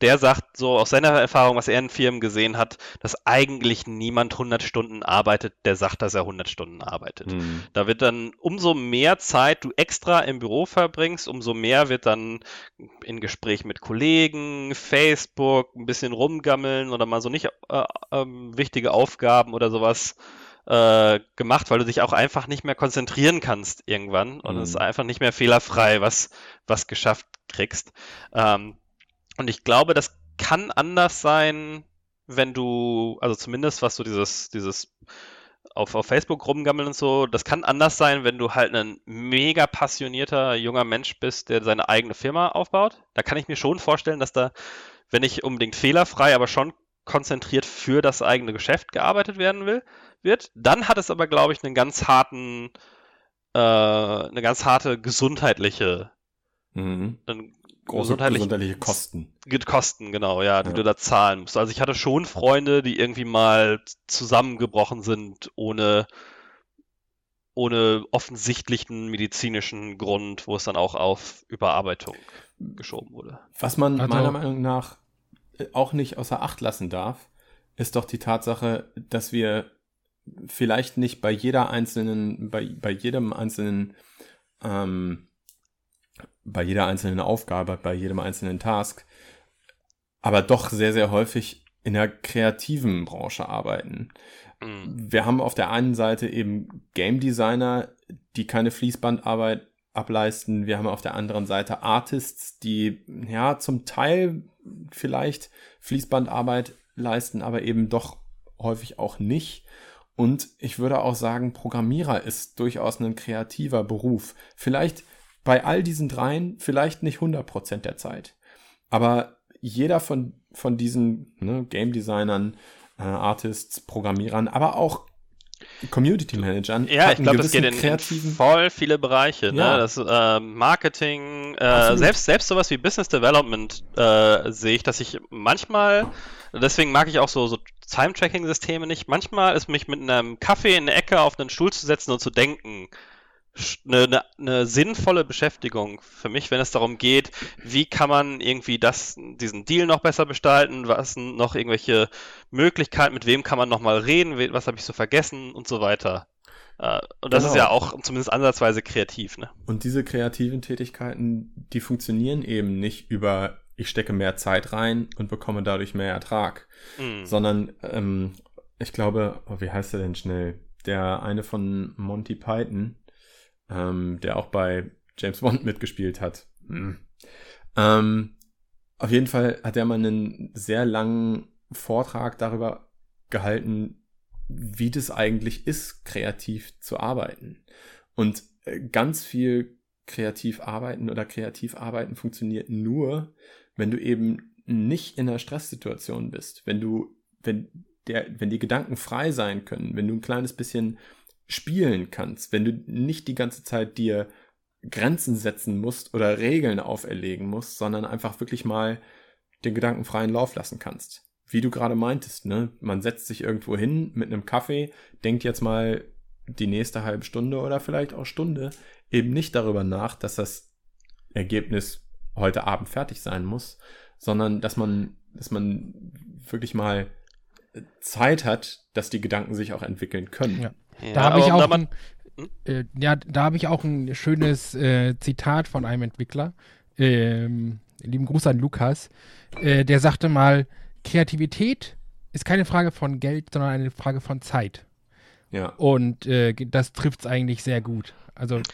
der sagt so aus seiner Erfahrung, was er in Firmen gesehen hat, dass eigentlich niemand 100 Stunden arbeitet, der sagt, dass er 100 Stunden arbeitet. Mhm. Da wird dann umso mehr Zeit du extra im Büro verbringst, umso mehr wird dann in Gespräch mit Kollegen, Facebook, ein bisschen rumgammeln oder mal so nicht äh, äh, wichtige Aufgaben oder sowas äh, gemacht, weil du dich auch einfach nicht mehr konzentrieren kannst irgendwann und mhm. es ist einfach nicht mehr fehlerfrei, was, was geschafft kriegst. Ähm, und ich glaube, das kann anders sein, wenn du, also zumindest was so dieses, dieses auf, auf Facebook rumgammeln und so, das kann anders sein, wenn du halt ein mega passionierter junger Mensch bist, der seine eigene Firma aufbaut. Da kann ich mir schon vorstellen, dass da, wenn nicht unbedingt fehlerfrei, aber schon konzentriert für das eigene Geschäft gearbeitet werden will, wird. Dann hat es aber, glaube ich, einen ganz harten, äh, eine ganz harte gesundheitliche, Mhm. einen Große gesundheitlichen- gesundheitliche Kosten. Kosten, genau, ja, die Ja. du da zahlen musst. Also ich hatte schon Freunde, die irgendwie mal zusammengebrochen sind, ohne, ohne offensichtlichen medizinischen Grund, wo es dann auch auf Überarbeitung geschoben wurde. Was man Also- meiner Meinung nach äh, auch nicht außer Acht lassen darf, ist doch die Tatsache, dass wir vielleicht nicht bei jeder einzelnen, bei, bei jedem einzelnen, ähm, bei jeder einzelnen Aufgabe, bei jedem einzelnen Task, aber doch sehr, sehr häufig in der kreativen Branche arbeiten. Mhm. Wir haben auf der einen Seite eben Game Designer, die keine Fließbandarbeit ableisten. Wir haben auf der anderen Seite Artists, die ja zum Teil vielleicht Fließbandarbeit leisten, aber eben doch häufig auch nicht. Und ich würde auch sagen, Programmierer ist durchaus ein kreativer Beruf. Vielleicht bei all diesen dreien, vielleicht nicht 100% der Zeit. Aber jeder von, von diesen ne, Game Designern, äh, Artists, Programmierern, aber auch Community Managern Ja, ich glaube, das geht in, kreativen voll viele Bereiche. Ne? Ja. Das äh, Marketing, äh, selbst, selbst sowas wie Business Development äh, sehe ich, dass ich manchmal, deswegen mag ich auch so, so Time-Tracking-Systeme nicht, manchmal ist mich mit einem Kaffee in der Ecke auf einen Stuhl zu setzen und zu denken, eine, eine, eine sinnvolle Beschäftigung für mich, wenn es darum geht, wie kann man irgendwie das, diesen Deal noch besser gestalten, was sind noch irgendwelche Möglichkeiten, mit wem kann man noch mal reden, was habe ich so vergessen und so weiter. Äh, und das Genau. ist ja auch zumindest ansatzweise kreativ, ne? Und diese kreativen Tätigkeiten, die funktionieren eben nicht über, ich stecke mehr Zeit rein und bekomme dadurch mehr Ertrag, Mhm. sondern ähm, ich glaube, oh, wie heißt er denn schnell? Der eine von Monty Python, ähm, der auch bei James Bond mitgespielt hat. Hm. Ähm, auf jeden Fall hat er mal einen sehr langen Vortrag darüber gehalten, wie das eigentlich ist, kreativ zu arbeiten. Und äh, ganz viel kreativ arbeiten oder kreativ arbeiten funktioniert nur, wenn du eben nicht in einer Stresssituation bist, wenn du, wenn der, wenn die Gedanken frei sein können, wenn du ein kleines bisschen spielen kannst, wenn du nicht die ganze Zeit dir Grenzen setzen musst oder Regeln auferlegen musst, sondern einfach wirklich mal den Gedanken freien Lauf lassen kannst. Wie du gerade meintest, ne? Man setzt sich irgendwo hin mit einem Kaffee, denkt jetzt mal die nächste halbe Stunde oder vielleicht auch Stunde eben nicht darüber nach, dass das Ergebnis heute Abend fertig sein muss, sondern dass man, dass man wirklich mal Zeit hat, dass die Gedanken sich auch entwickeln können. Ja. Ja, Da habe ich da auch mal- ein, äh, ja, da habe ich auch ein schönes äh, Zitat von einem Entwickler. Ähm, lieben Gruß an Lukas. Äh, der sagte mal, Kreativität ist keine Frage von Geld, sondern eine Frage von Zeit. Ja. Und äh, das trifft es eigentlich sehr gut. Also Aber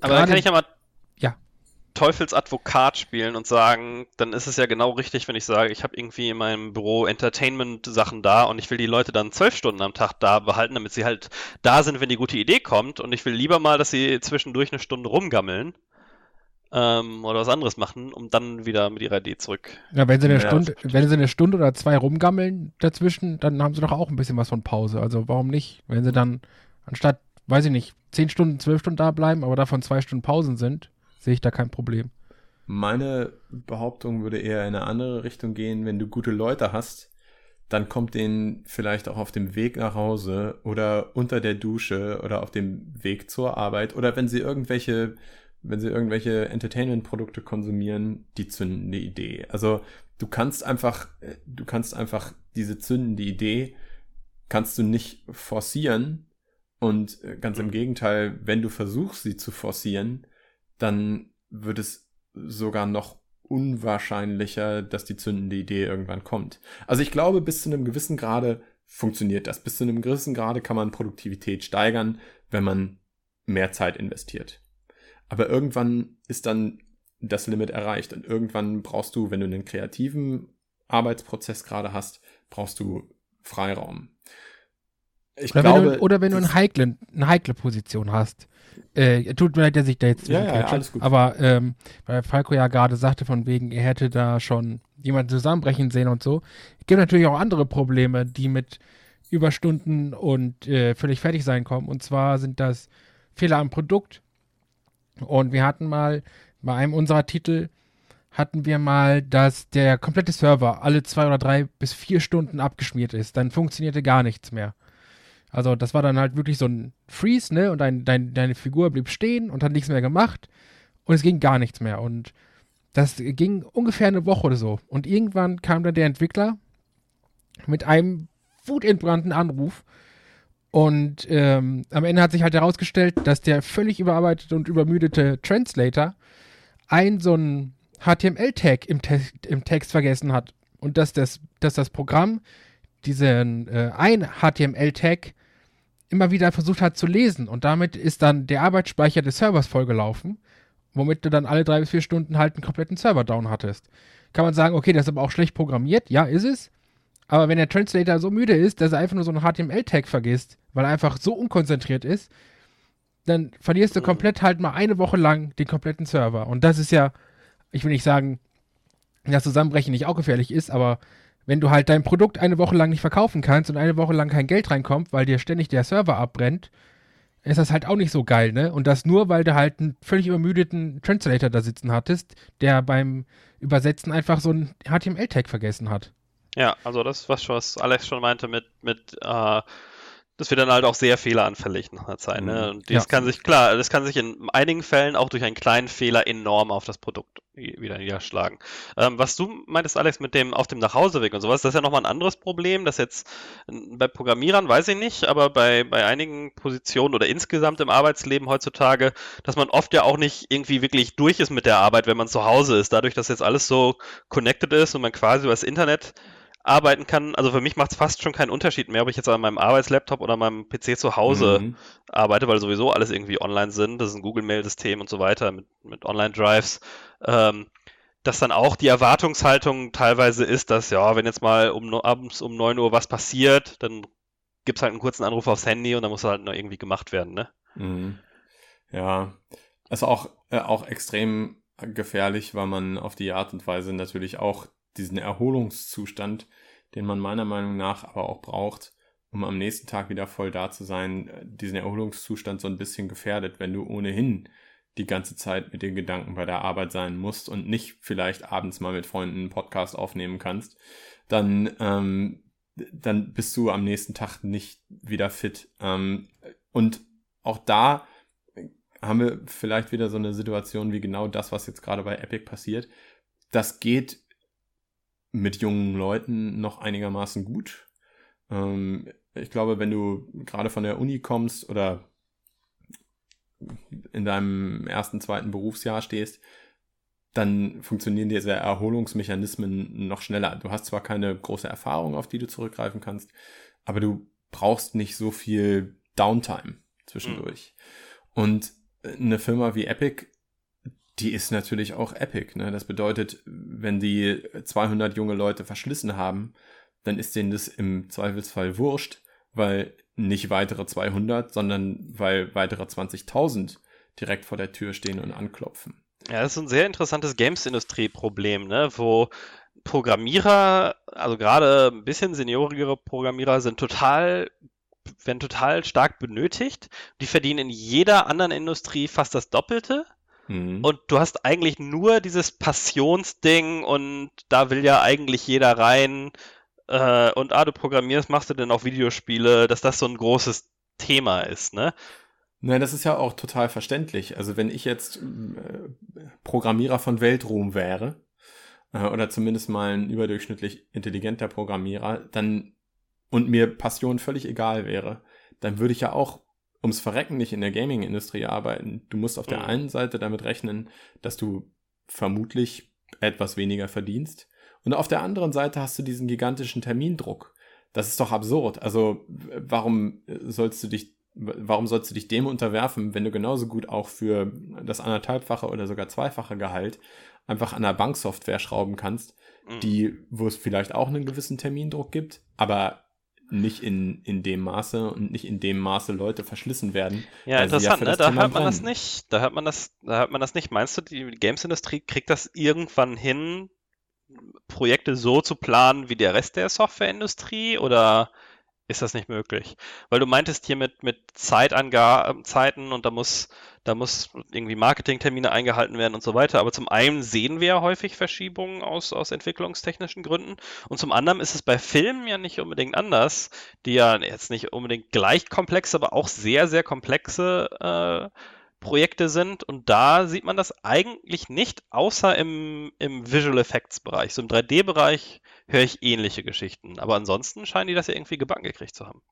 dann Gerade- kann ich ja mal. Teufelsadvokat spielen und sagen, dann ist es ja genau richtig, wenn ich sage, ich habe irgendwie in meinem Büro Entertainment-Sachen da und ich will die Leute dann zwölf Stunden am Tag da behalten, damit sie halt da sind, wenn die gute Idee kommt und ich will lieber mal, dass sie zwischendurch eine Stunde rumgammeln ähm, oder was anderes machen, um dann wieder mit ihrer Idee zurück. Ja, wenn sie eine Ja, Stunde, wenn sie eine Stunde oder zwei rumgammeln dazwischen, dann haben sie doch auch ein bisschen was von Pause. Also warum nicht? Wenn sie dann anstatt, weiß ich nicht, zehn Stunden, zwölf Stunden da bleiben, aber davon zwei Stunden Pausen sind, sehe ich da kein Problem. Meine Behauptung würde eher in eine andere Richtung gehen, wenn du gute Leute hast, dann kommt denen vielleicht auch auf dem Weg nach Hause oder unter der Dusche oder auf dem Weg zur Arbeit oder wenn sie irgendwelche, wenn sie irgendwelche Entertainment-Produkte konsumieren, die zündende Idee. Also du kannst einfach, äh, du kannst einfach diese zündende Idee kannst du nicht forcieren und äh, ganz im Gegenteil, wenn du versuchst, sie zu forcieren, dann wird es sogar noch unwahrscheinlicher, dass die zündende Idee irgendwann kommt. Also ich glaube, bis zu einem gewissen Grade funktioniert das. Bis zu einem gewissen Grade kann man Produktivität steigern, wenn man mehr Zeit investiert. Aber irgendwann ist dann das Limit erreicht und irgendwann brauchst du, wenn du einen kreativen Arbeitsprozess gerade hast, brauchst du Freiraum. Ich oder, glaube, wenn du, oder wenn du eine heikle, eine heikle Position hast. Äh, tut mir leid, dass ich da jetzt ja, ja, alles gut. Aber ähm, weil Falco ja gerade sagte, von wegen, er hätte da schon jemanden zusammenbrechen sehen und so. Es gibt natürlich auch andere Probleme, die mit Überstunden und äh, völlig fertig sein kommen. Und zwar sind das Fehler am Produkt. Und wir hatten mal bei einem unserer Titel hatten wir mal, dass der komplette Server alle zwei oder drei bis vier Stunden abgeschmiert ist. Dann funktionierte gar nichts mehr. Also das war dann halt wirklich so ein Freeze, ne? Und dein, dein, deine Figur blieb stehen und hat nichts mehr gemacht. Und es ging gar nichts mehr. Und das ging ungefähr eine Woche oder so. Und irgendwann kam dann der Entwickler mit einem wutentbrannten Anruf. Und ähm, am Ende hat sich halt herausgestellt, dass der völlig überarbeitete und übermüdete Translator ein so ein HTML-Tag im, Te im Text vergessen hat. Und dass das, dass das Programm diesen äh, ein HTML-Tag immer wieder versucht hat zu lesen. Und damit ist dann der Arbeitsspeicher des Servers vollgelaufen, womit du dann alle drei bis vier Stunden halt einen kompletten Server down hattest. Kann man sagen, okay, das ist aber auch schlecht programmiert. Ja, ist es. Aber wenn der Translator so müde ist, dass er einfach nur so einen HTML-Tag vergisst, weil er einfach so unkonzentriert ist, dann verlierst du komplett halt mal eine Woche lang den kompletten Server. Und das ist ja, ich will nicht sagen, dass Zusammenbrechen nicht auch gefährlich ist, aber wenn du halt dein Produkt eine Woche lang nicht verkaufen kannst und eine Woche lang kein Geld reinkommt, weil dir ständig der Server abbrennt, ist das halt auch nicht so geil, ne? Und das nur, weil du halt einen völlig übermüdeten Translator da sitzen hattest, der beim Übersetzen einfach so einen HTML-Tag vergessen hat. Ja, also das, was, was Alex schon meinte mit, mit äh, das wird dann halt auch sehr fehleranfällig nach einer Zeit. Ne? Mhm. Und das ja. kann sich, klar, das kann sich in einigen Fällen auch durch einen kleinen Fehler enorm auf das Produkt wieder niederschlagen. Ähm, was du meintest, Alex, mit dem auf dem Nachhauseweg und sowas, das ist ja nochmal ein anderes Problem, das jetzt bei Programmierern weiß ich nicht, aber bei, bei einigen Positionen oder insgesamt im Arbeitsleben heutzutage, dass man oft ja auch nicht irgendwie wirklich durch ist mit der Arbeit, wenn man zu Hause ist. Dadurch, dass jetzt alles so connected ist und man quasi über das Internet arbeiten kann. Also für mich macht es fast schon keinen Unterschied mehr, ob ich jetzt an meinem Arbeitslaptop oder meinem PC zu Hause mhm. arbeite, weil sowieso alles irgendwie online sind. Das ist ein Google-Mail-System und so weiter mit, mit Online-Drives. Ähm, dass dann auch die Erwartungshaltung teilweise ist, dass ja, wenn jetzt mal um, abends um 9 Uhr was passiert, dann gibt es halt einen kurzen Anruf aufs Handy und dann muss halt noch irgendwie gemacht werden, ne? Mhm. Ja, also auch, äh, auch extrem gefährlich, weil man auf die Art und Weise natürlich auch diesen Erholungszustand, den man meiner Meinung nach aber auch braucht, um am nächsten Tag wieder voll da zu sein, äh, diesen Erholungszustand so ein bisschen gefährdet, wenn du ohnehin die ganze Zeit mit den Gedanken bei der Arbeit sein musst und nicht vielleicht abends mal mit Freunden einen Podcast aufnehmen kannst, dann, ähm, dann bist du am nächsten Tag nicht wieder fit. Ähm, und auch da haben wir vielleicht wieder so eine Situation wie genau das, was jetzt gerade bei Epic passiert. Das geht mit jungen Leuten noch einigermaßen gut. Ähm, ich glaube, wenn du gerade von der Uni kommst oder in deinem ersten, zweiten Berufsjahr stehst, dann funktionieren diese Erholungsmechanismen noch schneller. Du hast zwar keine große Erfahrung, auf die du zurückgreifen kannst, aber du brauchst nicht so viel Downtime zwischendurch. Mhm. Und eine Firma wie Epic die ist natürlich auch epic. Ne? Das bedeutet, wenn die 200 junge Leute verschlissen haben, dann ist denen das im Zweifelsfall wurscht, weil nicht weitere 200, sondern weil weitere 20.000 direkt vor der Tür stehen und anklopfen. Ja, das ist ein sehr interessantes Games-Industrie-Problem, ne? wo Programmierer, also gerade ein bisschen seniorigere Programmierer, sind total werden total stark benötigt. Die verdienen in jeder anderen Industrie fast das Doppelte Mhm. Und du hast eigentlich nur dieses Passionsding und da will ja eigentlich jeder rein. Äh, und ah, du programmierst, machst du denn auch Videospiele, dass das so ein großes Thema ist, ne? Nein, das ist ja auch total verständlich. Also wenn ich jetzt äh, Programmierer von Weltruhm wäre, äh, oder zumindest mal ein überdurchschnittlich intelligenter Programmierer, dann und mir Passion völlig egal wäre, dann würde ich ja auch ums Verrecken nicht in der Gaming-Industrie arbeiten. Du musst auf der mhm. einen Seite damit rechnen, dass du vermutlich etwas weniger verdienst. Und auf der anderen Seite hast du diesen gigantischen Termindruck. Das ist doch absurd. Also, warum sollst du dich, warum sollst du dich dem unterwerfen, wenn du genauso gut auch für das anderthalbfache oder sogar zweifache Gehalt einfach an der Banksoftware schrauben kannst, mhm. die, wo es vielleicht auch einen gewissen Termindruck gibt, aber nicht in, in dem Maße und nicht in dem Maße Leute verschlissen werden. Ja, interessant, ja ne? Da hört man brennen. das nicht. Da hört man das, da hört man das nicht. Meinst du, die Games-Industrie kriegt das irgendwann hin, Projekte so zu planen wie der Rest der Softwareindustrie oder ist das nicht möglich? Weil du meintest hier mit, mit Zeitangaben, Zeiten und da muss, da muss irgendwie Marketingtermine eingehalten werden und so weiter. Aber zum einen sehen wir ja häufig Verschiebungen aus, aus entwicklungstechnischen Gründen und zum anderen ist es bei Filmen ja nicht unbedingt anders, die ja jetzt nicht unbedingt gleich komplexe, aber auch sehr, sehr komplexe äh, Projekte sind und da sieht man das eigentlich nicht, außer im, im Visual Effects Bereich. So im 3D-Bereich höre ich ähnliche Geschichten, aber ansonsten scheinen die das ja irgendwie gebacken gekriegt zu haben.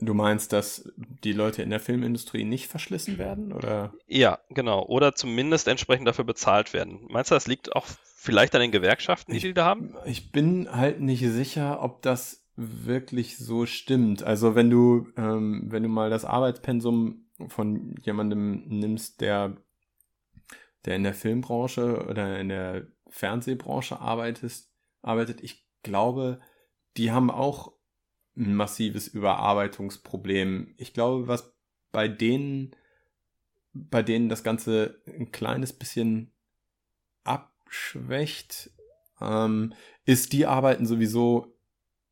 Du meinst, dass die Leute in der Filmindustrie nicht verschlissen werden, oder? Ja, genau. Oder zumindest entsprechend dafür bezahlt werden. Meinst du, das liegt auch vielleicht an den Gewerkschaften, die ich, die da haben? Ich bin halt nicht sicher, ob das wirklich so stimmt. Also wenn du, ähm, wenn du mal das Arbeitspensum von jemandem nimmst, der, der in der Filmbranche oder in der Fernsehbranche arbeitet, arbeitet, ich glaube, die haben auch ein massives Überarbeitungsproblem. Ich glaube, was bei denen, bei denen das Ganze ein kleines bisschen abschwächt, ähm, ist, die arbeiten sowieso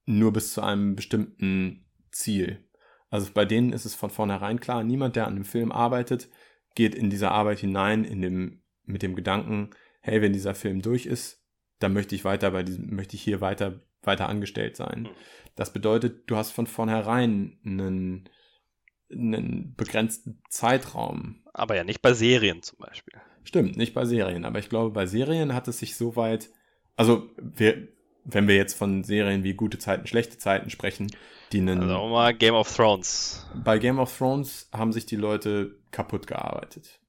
nur bis zu einem bestimmten Ziel. Also bei denen ist es von vornherein klar, niemand, der an einem Film arbeitet, geht in diese Arbeit hinein in dem, mit dem Gedanken, hey, wenn dieser Film durch ist, dann möchte ich weiter bei diesem, möchte ich hier weiter, weiter angestellt sein. Mhm. Das bedeutet, du hast von vornherein einen, einen begrenzten Zeitraum. Aber ja nicht bei Serien zum Beispiel. Stimmt, nicht bei Serien. Aber ich glaube, bei Serien hat es sich so weit, also wir, wenn wir jetzt von Serien wie gute Zeiten, schlechte Zeiten sprechen, die einen. Also mal Game of Thrones. Bei Game of Thrones haben sich die Leute kaputt gearbeitet.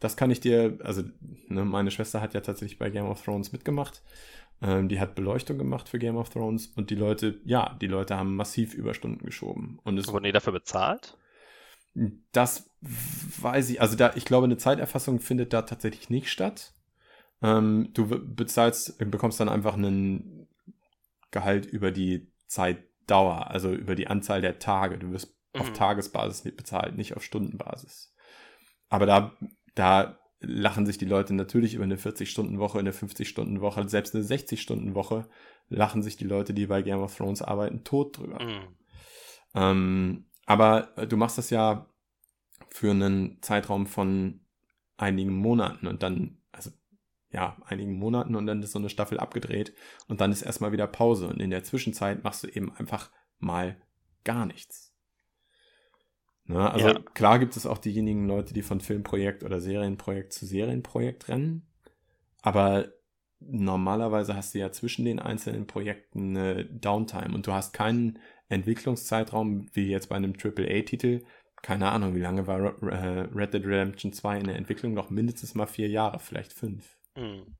Das kann ich dir, also ne, meine Schwester hat ja tatsächlich bei Game of Thrones mitgemacht. Ähm, die hat Beleuchtung gemacht für Game of Thrones und die Leute, ja, die Leute haben massiv Überstunden geschoben. Und es Wurden die dafür bezahlt? Das weiß ich, also da, ich glaube, eine Zeiterfassung findet da tatsächlich nicht statt. Ähm, du bezahlst, bekommst dann einfach einen Gehalt über die Zeitdauer, also über die Anzahl der Tage. Du wirst mhm. auf Tagesbasis bezahlt, nicht auf Stundenbasis. Aber da, da lachen sich die Leute natürlich über eine 40-Stunden-Woche, eine 50-Stunden-Woche, selbst eine 60-Stunden-Woche lachen sich die Leute, die bei Game of Thrones arbeiten, tot drüber. Mhm. Ähm, aber du machst das ja für einen Zeitraum von einigen Monaten und dann, also ja, einigen Monaten und dann ist so eine Staffel abgedreht und dann ist erstmal wieder Pause und in der Zwischenzeit machst du eben einfach mal gar nichts. Na, also ja. klar gibt es auch diejenigen Leute, die von Filmprojekt oder Serienprojekt zu Serienprojekt rennen, aber normalerweise hast du ja zwischen den einzelnen Projekten eine Downtime und du hast keinen Entwicklungszeitraum wie jetzt bei einem AAA-Titel. Keine Ahnung, wie lange war äh, Red Dead Redemption 2 in der Entwicklung? Noch mindestens mal vier Jahre, vielleicht fünf. Mhm.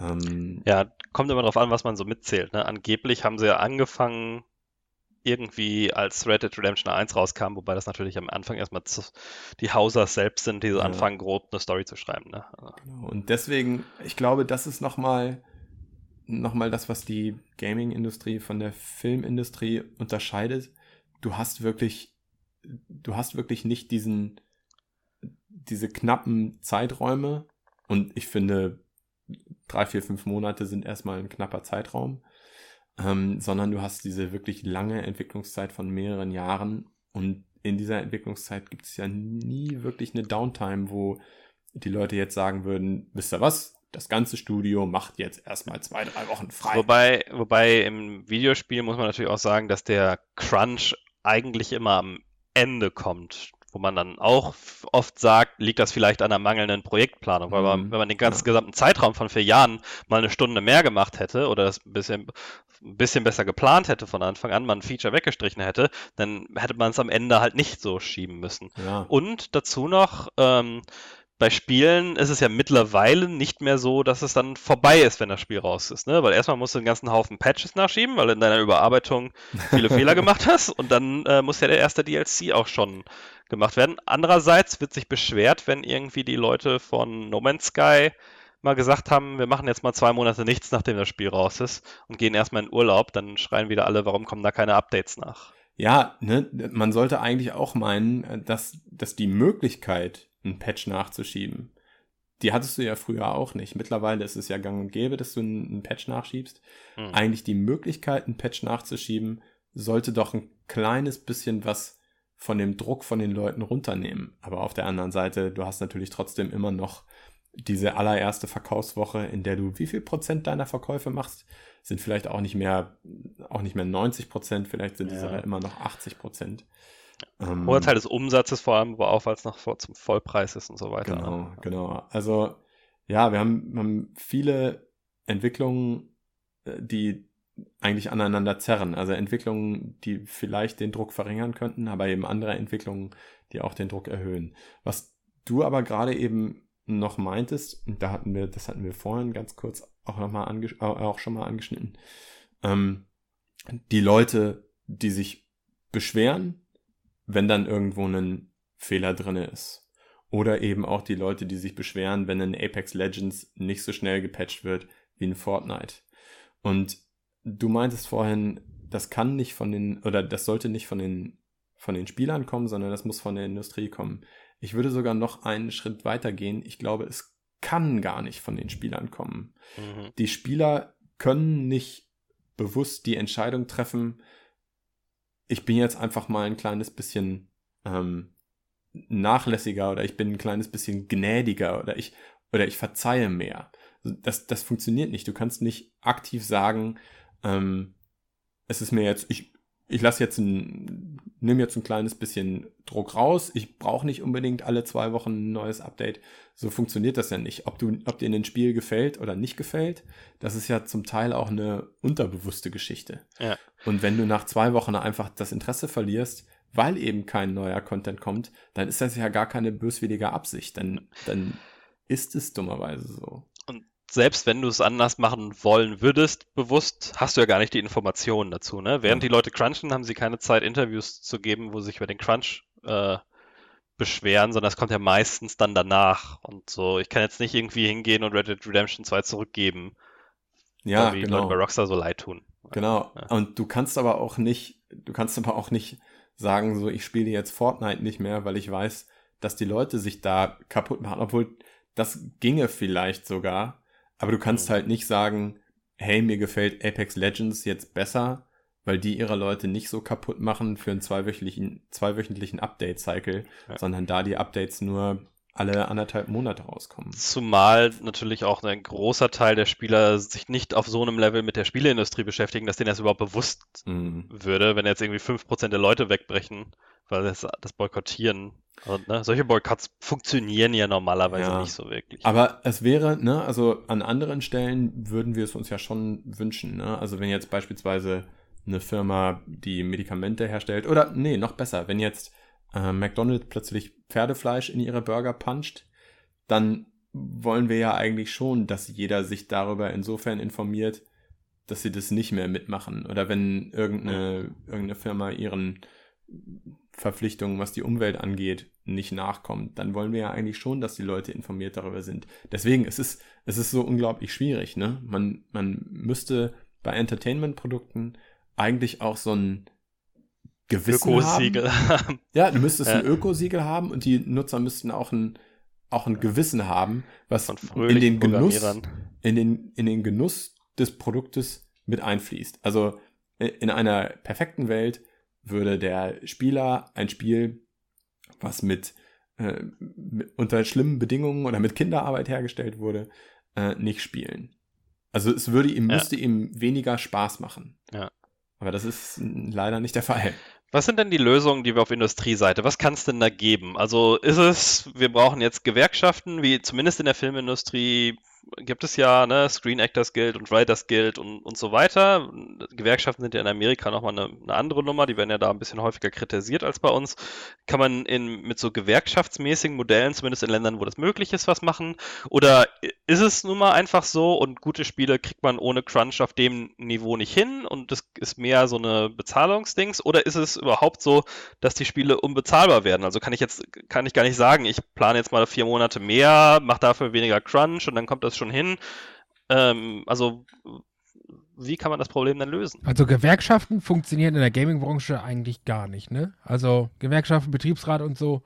Ähm, ja, kommt immer darauf an, was man so mitzählt. Ne? Angeblich haben sie ja angefangen, irgendwie als Red Dead Redemption 1 rauskam, wobei das natürlich am Anfang erstmal die Hausers selbst sind, die so ja. anfangen, grob eine Story zu schreiben. Ne? Genau. Und deswegen, ich glaube, das ist nochmal noch mal das, was die Gaming-Industrie von der Filmindustrie unterscheidet. Du hast wirklich, du hast wirklich nicht diesen, diese knappen Zeiträume, und ich finde, drei, vier, fünf Monate sind erstmal ein knapper Zeitraum, ähm, sondern du hast diese wirklich lange Entwicklungszeit von mehreren Jahren. Und in dieser Entwicklungszeit gibt es ja nie wirklich eine Downtime, wo die Leute jetzt sagen würden, wisst ihr was, das ganze Studio macht jetzt erstmal zwei, drei Wochen frei. Wobei, wobei im Videospiel muss man natürlich auch sagen, dass der Crunch eigentlich immer am Ende kommt wo man dann auch oft sagt, liegt das vielleicht an der mangelnden Projektplanung, weil man, mhm. wenn man den ganzen gesamten Zeitraum von vier Jahren mal eine Stunde mehr gemacht hätte oder das ein bisschen, ein bisschen besser geplant hätte von Anfang an, man ein Feature weggestrichen hätte, dann hätte man es am Ende halt nicht so schieben müssen. Ja. Und dazu noch, ähm, bei Spielen ist es ja mittlerweile nicht mehr so, dass es dann vorbei ist, wenn das Spiel raus ist. Ne? Weil erstmal musst du einen ganzen Haufen Patches nachschieben, weil du in deiner Überarbeitung viele Fehler gemacht hast. Und dann äh, muss ja der erste DLC auch schon gemacht werden. Andererseits wird sich beschwert, wenn irgendwie die Leute von No Man's Sky mal gesagt haben, wir machen jetzt mal zwei Monate nichts, nachdem das Spiel raus ist und gehen erstmal in Urlaub, dann schreien wieder alle, warum kommen da keine Updates nach? Ja, ne, man sollte eigentlich auch meinen, dass, dass die Möglichkeit, einen Patch nachzuschieben, die hattest du ja früher auch nicht. Mittlerweile ist es ja gang und gäbe, dass du einen, Patch nachschiebst. Hm. Eigentlich die Möglichkeit, einen Patch nachzuschieben, sollte doch ein kleines bisschen was von dem Druck von den Leuten runternehmen. Aber auf der anderen Seite, du hast natürlich trotzdem immer noch diese allererste Verkaufswoche, in der du wie viel Prozent deiner Verkäufe machst, sind vielleicht auch nicht mehr, auch nicht mehr 90 Prozent, vielleicht sind es aber immer noch 80 Prozent. Ähm, Hoher Teil des Umsatzes vor allem, aber auch weil es noch vor, zum Vollpreis ist und so weiter. Genau, genau. Also ja, wir haben, wir haben viele Entwicklungen, äh, die eigentlich aneinander zerren. Also Entwicklungen, die vielleicht den Druck verringern könnten, aber eben andere Entwicklungen, die auch den Druck erhöhen. Was du aber gerade eben noch meintest, und da hatten wir, das hatten wir vorhin ganz kurz auch noch mal auch schon mal angeschnitten, ähm, die Leute, die sich beschweren, wenn dann irgendwo ein Fehler drin ist. Oder eben auch die Leute, die sich beschweren, wenn in Apex Legends nicht so schnell gepatcht wird wie in Fortnite. Und du meintest vorhin, das kann nicht von den, oder das sollte nicht von den, von den Spielern kommen, sondern das muss von der Industrie kommen. Ich würde sogar noch einen Schritt weiter gehen. Ich glaube, es kann gar nicht von den Spielern kommen. Mhm. Die Spieler können nicht bewusst die Entscheidung treffen, ich bin jetzt einfach mal ein kleines bisschen ähm, nachlässiger oder ich bin ein kleines bisschen gnädiger oder ich oder ich verzeihe mehr. Das, das funktioniert nicht. Du kannst nicht aktiv sagen, ähm, es ist mir jetzt, ich, ich lasse jetzt ein, nimm jetzt ein kleines bisschen Druck raus. Ich brauche nicht unbedingt alle zwei Wochen ein neues Update. So funktioniert das ja nicht. Ob du, ob dir ein Spiel gefällt oder nicht gefällt, das ist ja zum Teil auch eine unterbewusste Geschichte. Ja. Und wenn du nach zwei Wochen einfach das Interesse verlierst, weil eben kein neuer Content kommt, dann ist das ja gar keine böswillige Absicht. Dann, dann ist es dummerweise so selbst wenn du es anders machen wollen würdest, bewusst, hast du ja gar nicht die Informationen dazu. Ne? Während die Leute crunchen, haben sie keine Zeit, Interviews zu geben, wo sie sich über den Crunch äh, beschweren, sondern es kommt ja meistens dann danach. Und so, ich kann jetzt nicht irgendwie hingehen und Red Dead Redemption 2 zurückgeben. Ja, wie genau. Leute bei Rockstar so leid tun. Genau. Ja. Und du kannst aber auch nicht, du kannst aber auch nicht sagen, so, ich spiele jetzt Fortnite nicht mehr, weil ich weiß, dass die Leute sich da kaputt machen, obwohl das ginge vielleicht sogar aber du kannst mhm. halt nicht sagen, hey, mir gefällt Apex Legends jetzt besser, weil die ihre Leute nicht so kaputt machen für einen zweiwöchentlichen, zweiwöchentlichen Update-Cycle, ja. sondern da die Updates nur alle anderthalb Monate rauskommen. Zumal natürlich auch ein großer Teil der Spieler sich nicht auf so einem Level mit der Spieleindustrie beschäftigen, dass denen das überhaupt bewusst mhm. würde, wenn jetzt irgendwie 5% der Leute wegbrechen, weil das, das Boykottieren also, ne, solche Boykotts funktionieren ja normalerweise ja, nicht so wirklich. Aber es wäre, ne, also an anderen Stellen würden wir es uns ja schon wünschen, ne? Also wenn jetzt beispielsweise eine Firma, die Medikamente herstellt, oder nee, noch besser, wenn jetzt äh, McDonald's plötzlich Pferdefleisch in ihre Burger puncht, dann wollen wir ja eigentlich schon, dass jeder sich darüber insofern informiert, dass sie das nicht mehr mitmachen. Oder wenn irgendeine, irgendeine Firma ihren Verpflichtungen, was die Umwelt angeht, nicht nachkommt, dann wollen wir ja eigentlich schon, dass die Leute informiert darüber sind. Deswegen, es ist, es ist so unglaublich schwierig, ne? Man, man müsste bei Entertainment-Produkten eigentlich auch so ein Gewissen Ökosiegel haben. Ja, du müsstest ja. ein Ökosiegel haben und die Nutzer müssten auch ein, auch ein Gewissen haben, was in den Genuss, in den, in den Genuss des Produktes mit einfließt. Also in einer perfekten Welt würde der Spieler ein Spiel, was mit, äh, mit unter schlimmen Bedingungen oder mit Kinderarbeit hergestellt wurde, äh, nicht spielen. Also es würde ihm, ja. müsste ihm weniger Spaß machen. Ja. Aber das ist leider nicht der Fall. Was sind denn die Lösungen, die wir auf Industrieseite? Was kann es denn da geben? Also ist es, wir brauchen jetzt Gewerkschaften, wie zumindest in der Filmindustrie gibt es ja ne, Screen Actors Guild und Writers Guild und, und so weiter. Gewerkschaften sind ja in Amerika nochmal eine, eine andere Nummer, die werden ja da ein bisschen häufiger kritisiert als bei uns. Kann man in, mit so gewerkschaftsmäßigen Modellen, zumindest in Ländern, wo das möglich ist, was machen? Oder ist es nun mal einfach so und gute Spiele kriegt man ohne Crunch auf dem Niveau nicht hin und das ist mehr so eine Bezahlungsdings? Oder ist es überhaupt so, dass die Spiele unbezahlbar werden? Also kann ich jetzt, kann ich gar nicht sagen, ich plane jetzt mal vier Monate mehr, mache dafür weniger Crunch und dann kommt das das schon hin. Ähm, also wie kann man das Problem dann lösen? Also Gewerkschaften funktionieren in der Gaming-Branche eigentlich gar nicht, ne? Also Gewerkschaften, Betriebsrat und so.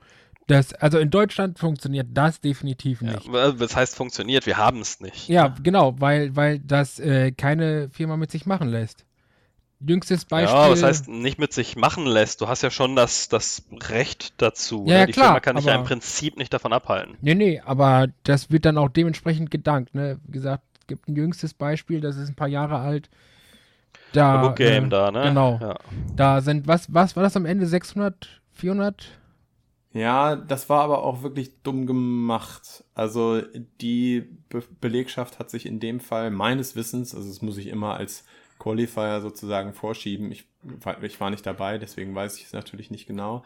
Das, also in Deutschland funktioniert das definitiv nicht. Ja, das heißt funktioniert, wir haben es nicht. Ja, genau, weil, weil das äh, keine Firma mit sich machen lässt. Jüngstes Beispiel. Ja, was heißt nicht mit sich machen lässt? Du hast ja schon das, das Recht dazu. Ja, ja Die klar, Firma kann dich ja aber- im Prinzip nicht davon abhalten. Nee, nee, aber das wird dann auch dementsprechend gedankt, ne? Wie gesagt, es gibt ein jüngstes Beispiel, das ist ein paar Jahre alt. Da, Book Game äh, da, ne? Genau. Ja. Da sind, was, was war das am Ende? 600, 400? Ja, das war aber auch wirklich dumm gemacht. Also die Be Belegschaft hat sich in dem Fall meines Wissens, also das muss ich immer als Qualifier sozusagen vorschieben. Ich, war- ich war nicht dabei, deswegen weiß ich es natürlich nicht genau.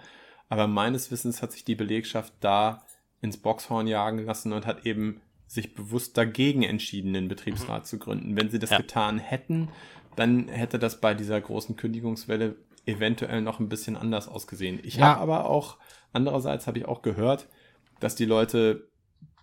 Aber meines Wissens hat sich die Belegschaft da ins Boxhorn jagen lassen und hat eben sich bewusst dagegen entschieden, den Betriebsrat zu gründen. Wenn sie das Ja. getan hätten, dann hätte das bei dieser großen Kündigungswelle eventuell noch ein bisschen anders ausgesehen. Ich Ja. habe aber auch, andererseits habe ich auch gehört, dass die Leute,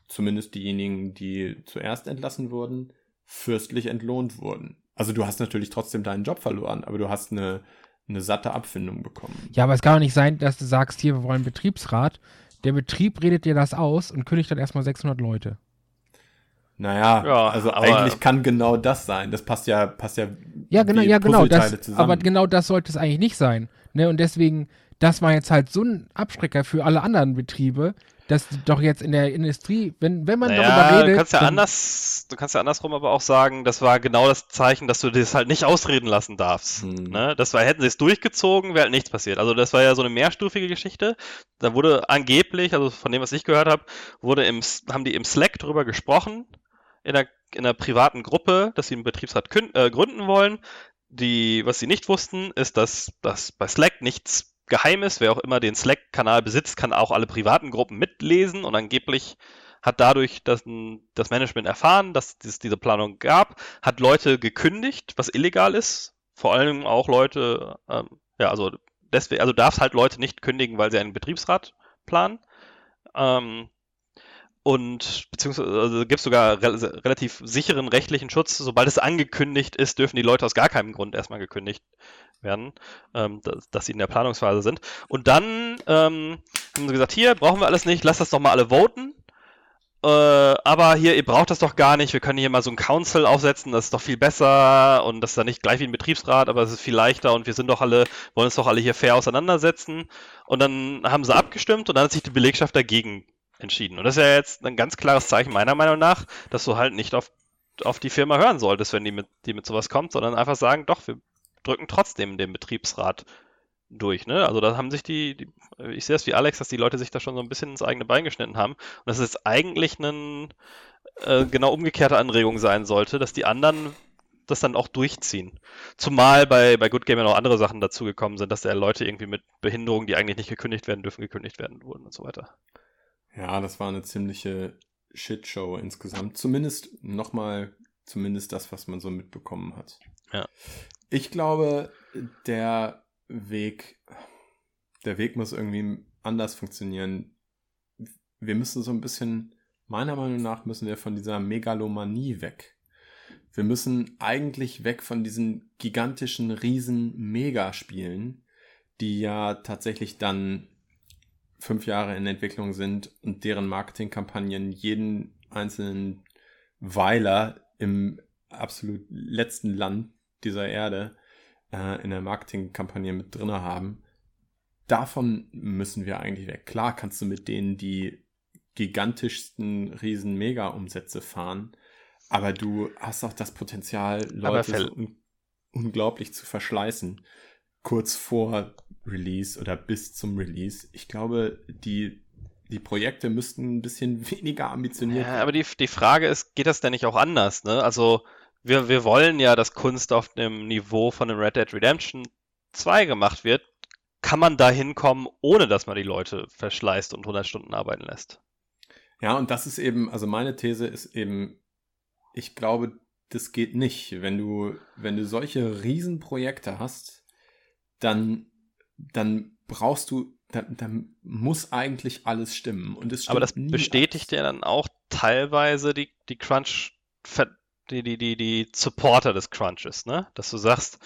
zumindest diejenigen, die zuerst entlassen wurden, fürstlich entlohnt wurden. Also du hast natürlich trotzdem deinen Job verloren, aber du hast eine, eine satte Abfindung bekommen. Ja, aber es kann doch nicht sein, dass du sagst, hier, wir wollen einen Betriebsrat. Der Betrieb redet dir das aus und kündigt dann erstmal 600 Leute. Naja, Ja, also aber- eigentlich kann genau das sein. Das passt ja, passt ja. Ja, genau, ja, genau. Das, zusammen. aber genau das sollte es eigentlich nicht sein. Ne? Und deswegen, das war jetzt halt so ein Abschrecker für alle anderen Betriebe, dass doch jetzt in der Industrie, wenn, wenn man darüber Naja, redet. du kannst ja dann- anders, du kannst ja andersrum aber auch sagen, das war genau das Zeichen, dass du das halt nicht ausreden lassen darfst. Hm. Ne? Das war, hätten sie es durchgezogen, wäre halt nichts passiert. Also das war ja so eine mehrstufige Geschichte. Da wurde angeblich, also von dem, was ich gehört habe, wurde im, S- haben die im Slack drüber gesprochen, in einer, in einer privaten Gruppe, dass sie einen Betriebsrat kün- äh, gründen wollen. Die, was sie nicht wussten, ist, dass, dass bei Slack nichts geheim ist. Wer auch immer den Slack-Kanal besitzt, kann auch alle privaten Gruppen mitlesen und angeblich hat dadurch das, das Management erfahren, dass es diese Planung gab, hat Leute gekündigt, was illegal ist. Vor allem auch Leute, ähm, ja, also deswegen, also darfst halt Leute nicht kündigen, weil sie einen Betriebsrat planen. Ähm, und beziehungsweise also gibt es sogar rel relativ sicheren rechtlichen Schutz. Sobald es angekündigt ist, dürfen die Leute aus gar keinem Grund erstmal gekündigt werden, ähm, dass, dass sie in der Planungsphase sind. Und dann ähm, haben sie gesagt, hier brauchen wir alles nicht, lasst das doch mal alle voten. Äh, aber hier, ihr braucht das doch gar nicht. Wir können hier mal so ein Council aufsetzen, das ist doch viel besser und das ist dann nicht gleich wie ein Betriebsrat, aber es ist viel leichter und wir sind doch alle, wollen uns doch alle hier fair auseinandersetzen. Und dann haben sie abgestimmt und dann hat sich die Belegschaft dagegen entschieden. Und das ist ja jetzt ein ganz klares Zeichen meiner Meinung nach, dass du halt nicht auf, auf die Firma hören solltest, wenn die mit, die mit sowas kommt, sondern einfach sagen, doch, wir drücken trotzdem den Betriebsrat durch. Ne? Also da haben sich die, die, ich sehe es wie Alex, dass die Leute sich da schon so ein bisschen ins eigene Bein geschnitten haben. Und das ist eigentlich eine äh, genau umgekehrte Anregung sein sollte, dass die anderen das dann auch durchziehen. Zumal bei, bei Good Game ja noch andere Sachen dazugekommen sind, dass da Leute irgendwie mit Behinderungen, die eigentlich nicht gekündigt werden dürfen, gekündigt werden wurden und so weiter. Ja, das war eine ziemliche Shitshow insgesamt. Zumindest nochmal, zumindest das, was man so mitbekommen hat. Ja. Ich glaube, der Weg, der Weg muss irgendwie anders funktionieren. Wir müssen so ein bisschen, meiner Meinung nach, müssen wir von dieser Megalomanie weg. Wir müssen eigentlich weg von diesen gigantischen, riesen Megaspielen, die ja tatsächlich dann fünf Jahre in Entwicklung sind und deren Marketingkampagnen jeden einzelnen Weiler im absolut letzten Land dieser Erde äh, in der Marketingkampagne mit drinne haben. Davon müssen wir eigentlich weg. Klar kannst du mit denen die gigantischsten riesen Mega-Umsätze fahren, aber du hast auch das Potenzial, Leute so un unglaublich zu verschleißen, kurz vor Release oder bis zum Release. Ich glaube, die, die Projekte müssten ein bisschen weniger ambitioniert Ja, aber die, die Frage ist, geht das denn nicht auch anders? Ne? Also wir, wir wollen ja, dass Kunst auf dem Niveau von einem Red Dead Redemption 2 gemacht wird. Kann man da hinkommen, ohne dass man die Leute verschleißt und 100 Stunden arbeiten lässt? Ja, und das ist eben, also meine These ist eben, ich glaube, das geht nicht. Wenn du, wenn du solche Riesenprojekte hast, dann, dann brauchst du, dann, dann muss eigentlich alles stimmen. Und es Aber das bestätigt ja dann auch teilweise die, die Crunch, die, die, die, die Supporter des Crunches, ne? Dass du sagst,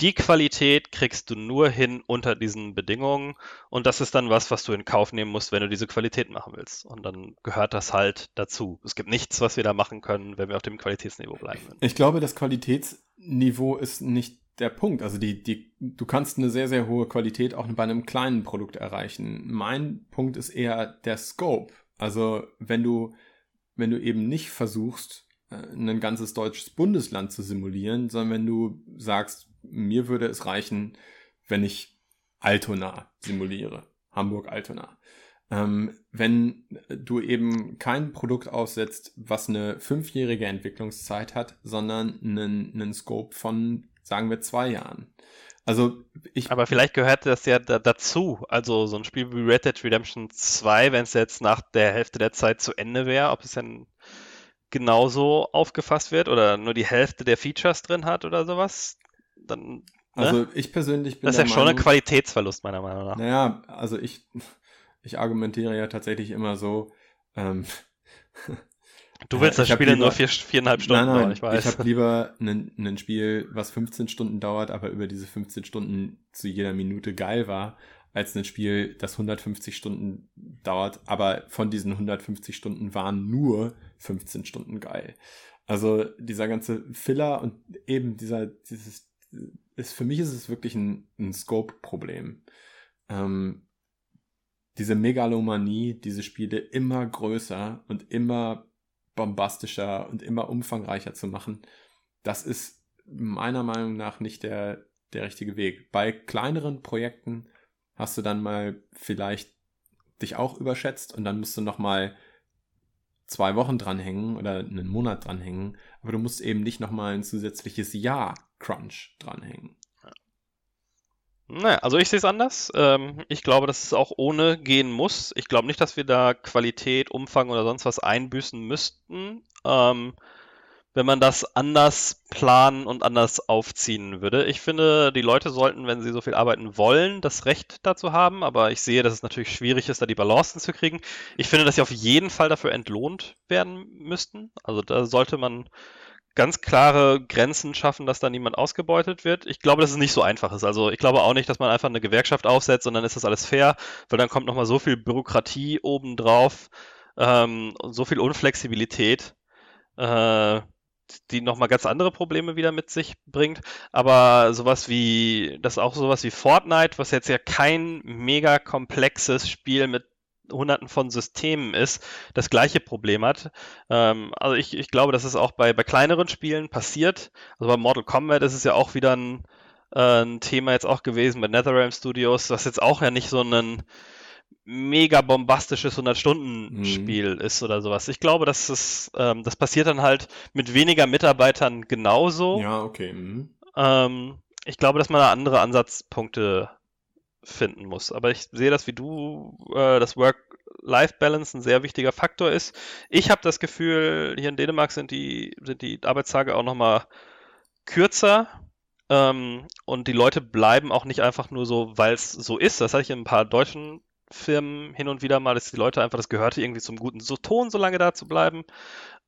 die Qualität kriegst du nur hin unter diesen Bedingungen und das ist dann was, was du in Kauf nehmen musst, wenn du diese Qualität machen willst. Und dann gehört das halt dazu. Es gibt nichts, was wir da machen können, wenn wir auf dem Qualitätsniveau bleiben. Ich glaube, das Qualitätsniveau ist nicht der Punkt. Also die, die, du kannst eine sehr, sehr hohe Qualität auch bei einem kleinen Produkt erreichen. Mein Punkt ist eher der Scope. Also wenn du, wenn du eben nicht versuchst, äh, ein ganzes deutsches Bundesland zu simulieren, sondern wenn du sagst, mir würde es reichen, wenn ich Altona simuliere, Hamburg-Altona. Ähm, wenn du eben kein Produkt aussetzt, was eine fünfjährige Entwicklungszeit hat, sondern einen, einen Scope von, sagen wir, zwei Jahren. Also ich. Aber vielleicht gehört das ja da, dazu. Also so ein Spiel wie Red Dead Redemption 2, wenn es jetzt nach der Hälfte der Zeit zu Ende wäre, ob es dann genauso aufgefasst wird oder nur die Hälfte der Features drin hat oder sowas, dann. Ne? Also ich persönlich bin. Das ist ja Meinung, schon ein Qualitätsverlust, meiner Meinung nach. Naja, also ich, ich argumentiere ja tatsächlich immer so, ähm, Du willst das Spiel lieber, nur vier, viereinhalb Stunden nein, nein, dauern, ich weiß. Ich habe lieber ein Spiel, was 15 Stunden dauert, aber über diese 15 Stunden zu jeder Minute geil war, als ein Spiel, das 150 Stunden dauert, aber von diesen 150 Stunden waren nur 15 Stunden geil. Also dieser ganze Filler und eben dieser, dieses, ist, für mich ist es wirklich ein, ein Scope-Problem. Ähm, diese Megalomanie, diese Spiele immer größer und immer bombastischer und immer umfangreicher zu machen, das ist meiner Meinung nach nicht der, der richtige Weg. Bei kleineren Projekten hast du dann mal vielleicht dich auch überschätzt und dann musst du noch mal zwei Wochen dranhängen oder einen Monat dranhängen, aber du musst eben nicht noch mal ein zusätzliches Jahr Crunch dranhängen. Naja, also ich sehe es anders. Ähm, ich glaube, dass es auch ohne gehen muss. Ich glaube nicht, dass wir da Qualität, Umfang oder sonst was einbüßen müssten. Ähm, wenn man das anders planen und anders aufziehen würde. Ich finde, die Leute sollten, wenn sie so viel arbeiten wollen, das Recht dazu haben, aber ich sehe, dass es natürlich schwierig ist, da die Balance hinzukriegen. Ich finde, dass sie auf jeden Fall dafür entlohnt werden müssten. Also da sollte man ganz klare Grenzen schaffen, dass da niemand ausgebeutet wird. Ich glaube, dass es nicht so einfach ist. Also ich glaube auch nicht, dass man einfach eine Gewerkschaft aufsetzt und dann ist das alles fair, weil dann kommt nochmal so viel Bürokratie obendrauf ähm, so viel Unflexibilität. Äh, die nochmal ganz andere Probleme wieder mit sich bringt. Aber sowas wie, das ist auch sowas wie Fortnite, was jetzt ja kein mega komplexes Spiel mit hunderten von Systemen ist, das gleiche Problem hat. Ähm, also ich, ich glaube, dass es auch bei, bei kleineren Spielen passiert. Also bei Mortal Kombat ist es ja auch wieder ein, äh, ein Thema jetzt auch gewesen mit NetherRealm Studios, was jetzt auch ja nicht so ein mega bombastisches 100-Stunden-Spiel mhm. ist oder sowas. Ich glaube, dass es, ähm, das passiert dann halt mit weniger Mitarbeitern genauso. Ja, okay. Mhm. Ähm, ich glaube, dass man da andere Ansatzpunkte finden muss. Aber ich sehe das wie du, äh, dass Work-Life-Balance ein sehr wichtiger Faktor ist. Ich habe das Gefühl, hier in Dänemark sind die, sind die Arbeitstage auch nochmal kürzer. Ähm, und die Leute bleiben auch nicht einfach nur so, weil es so ist. Das hatte ich in ein paar deutschen Firmen hin und wieder mal, dass die Leute einfach, das gehörte irgendwie zum guten Ton, so lange da zu bleiben.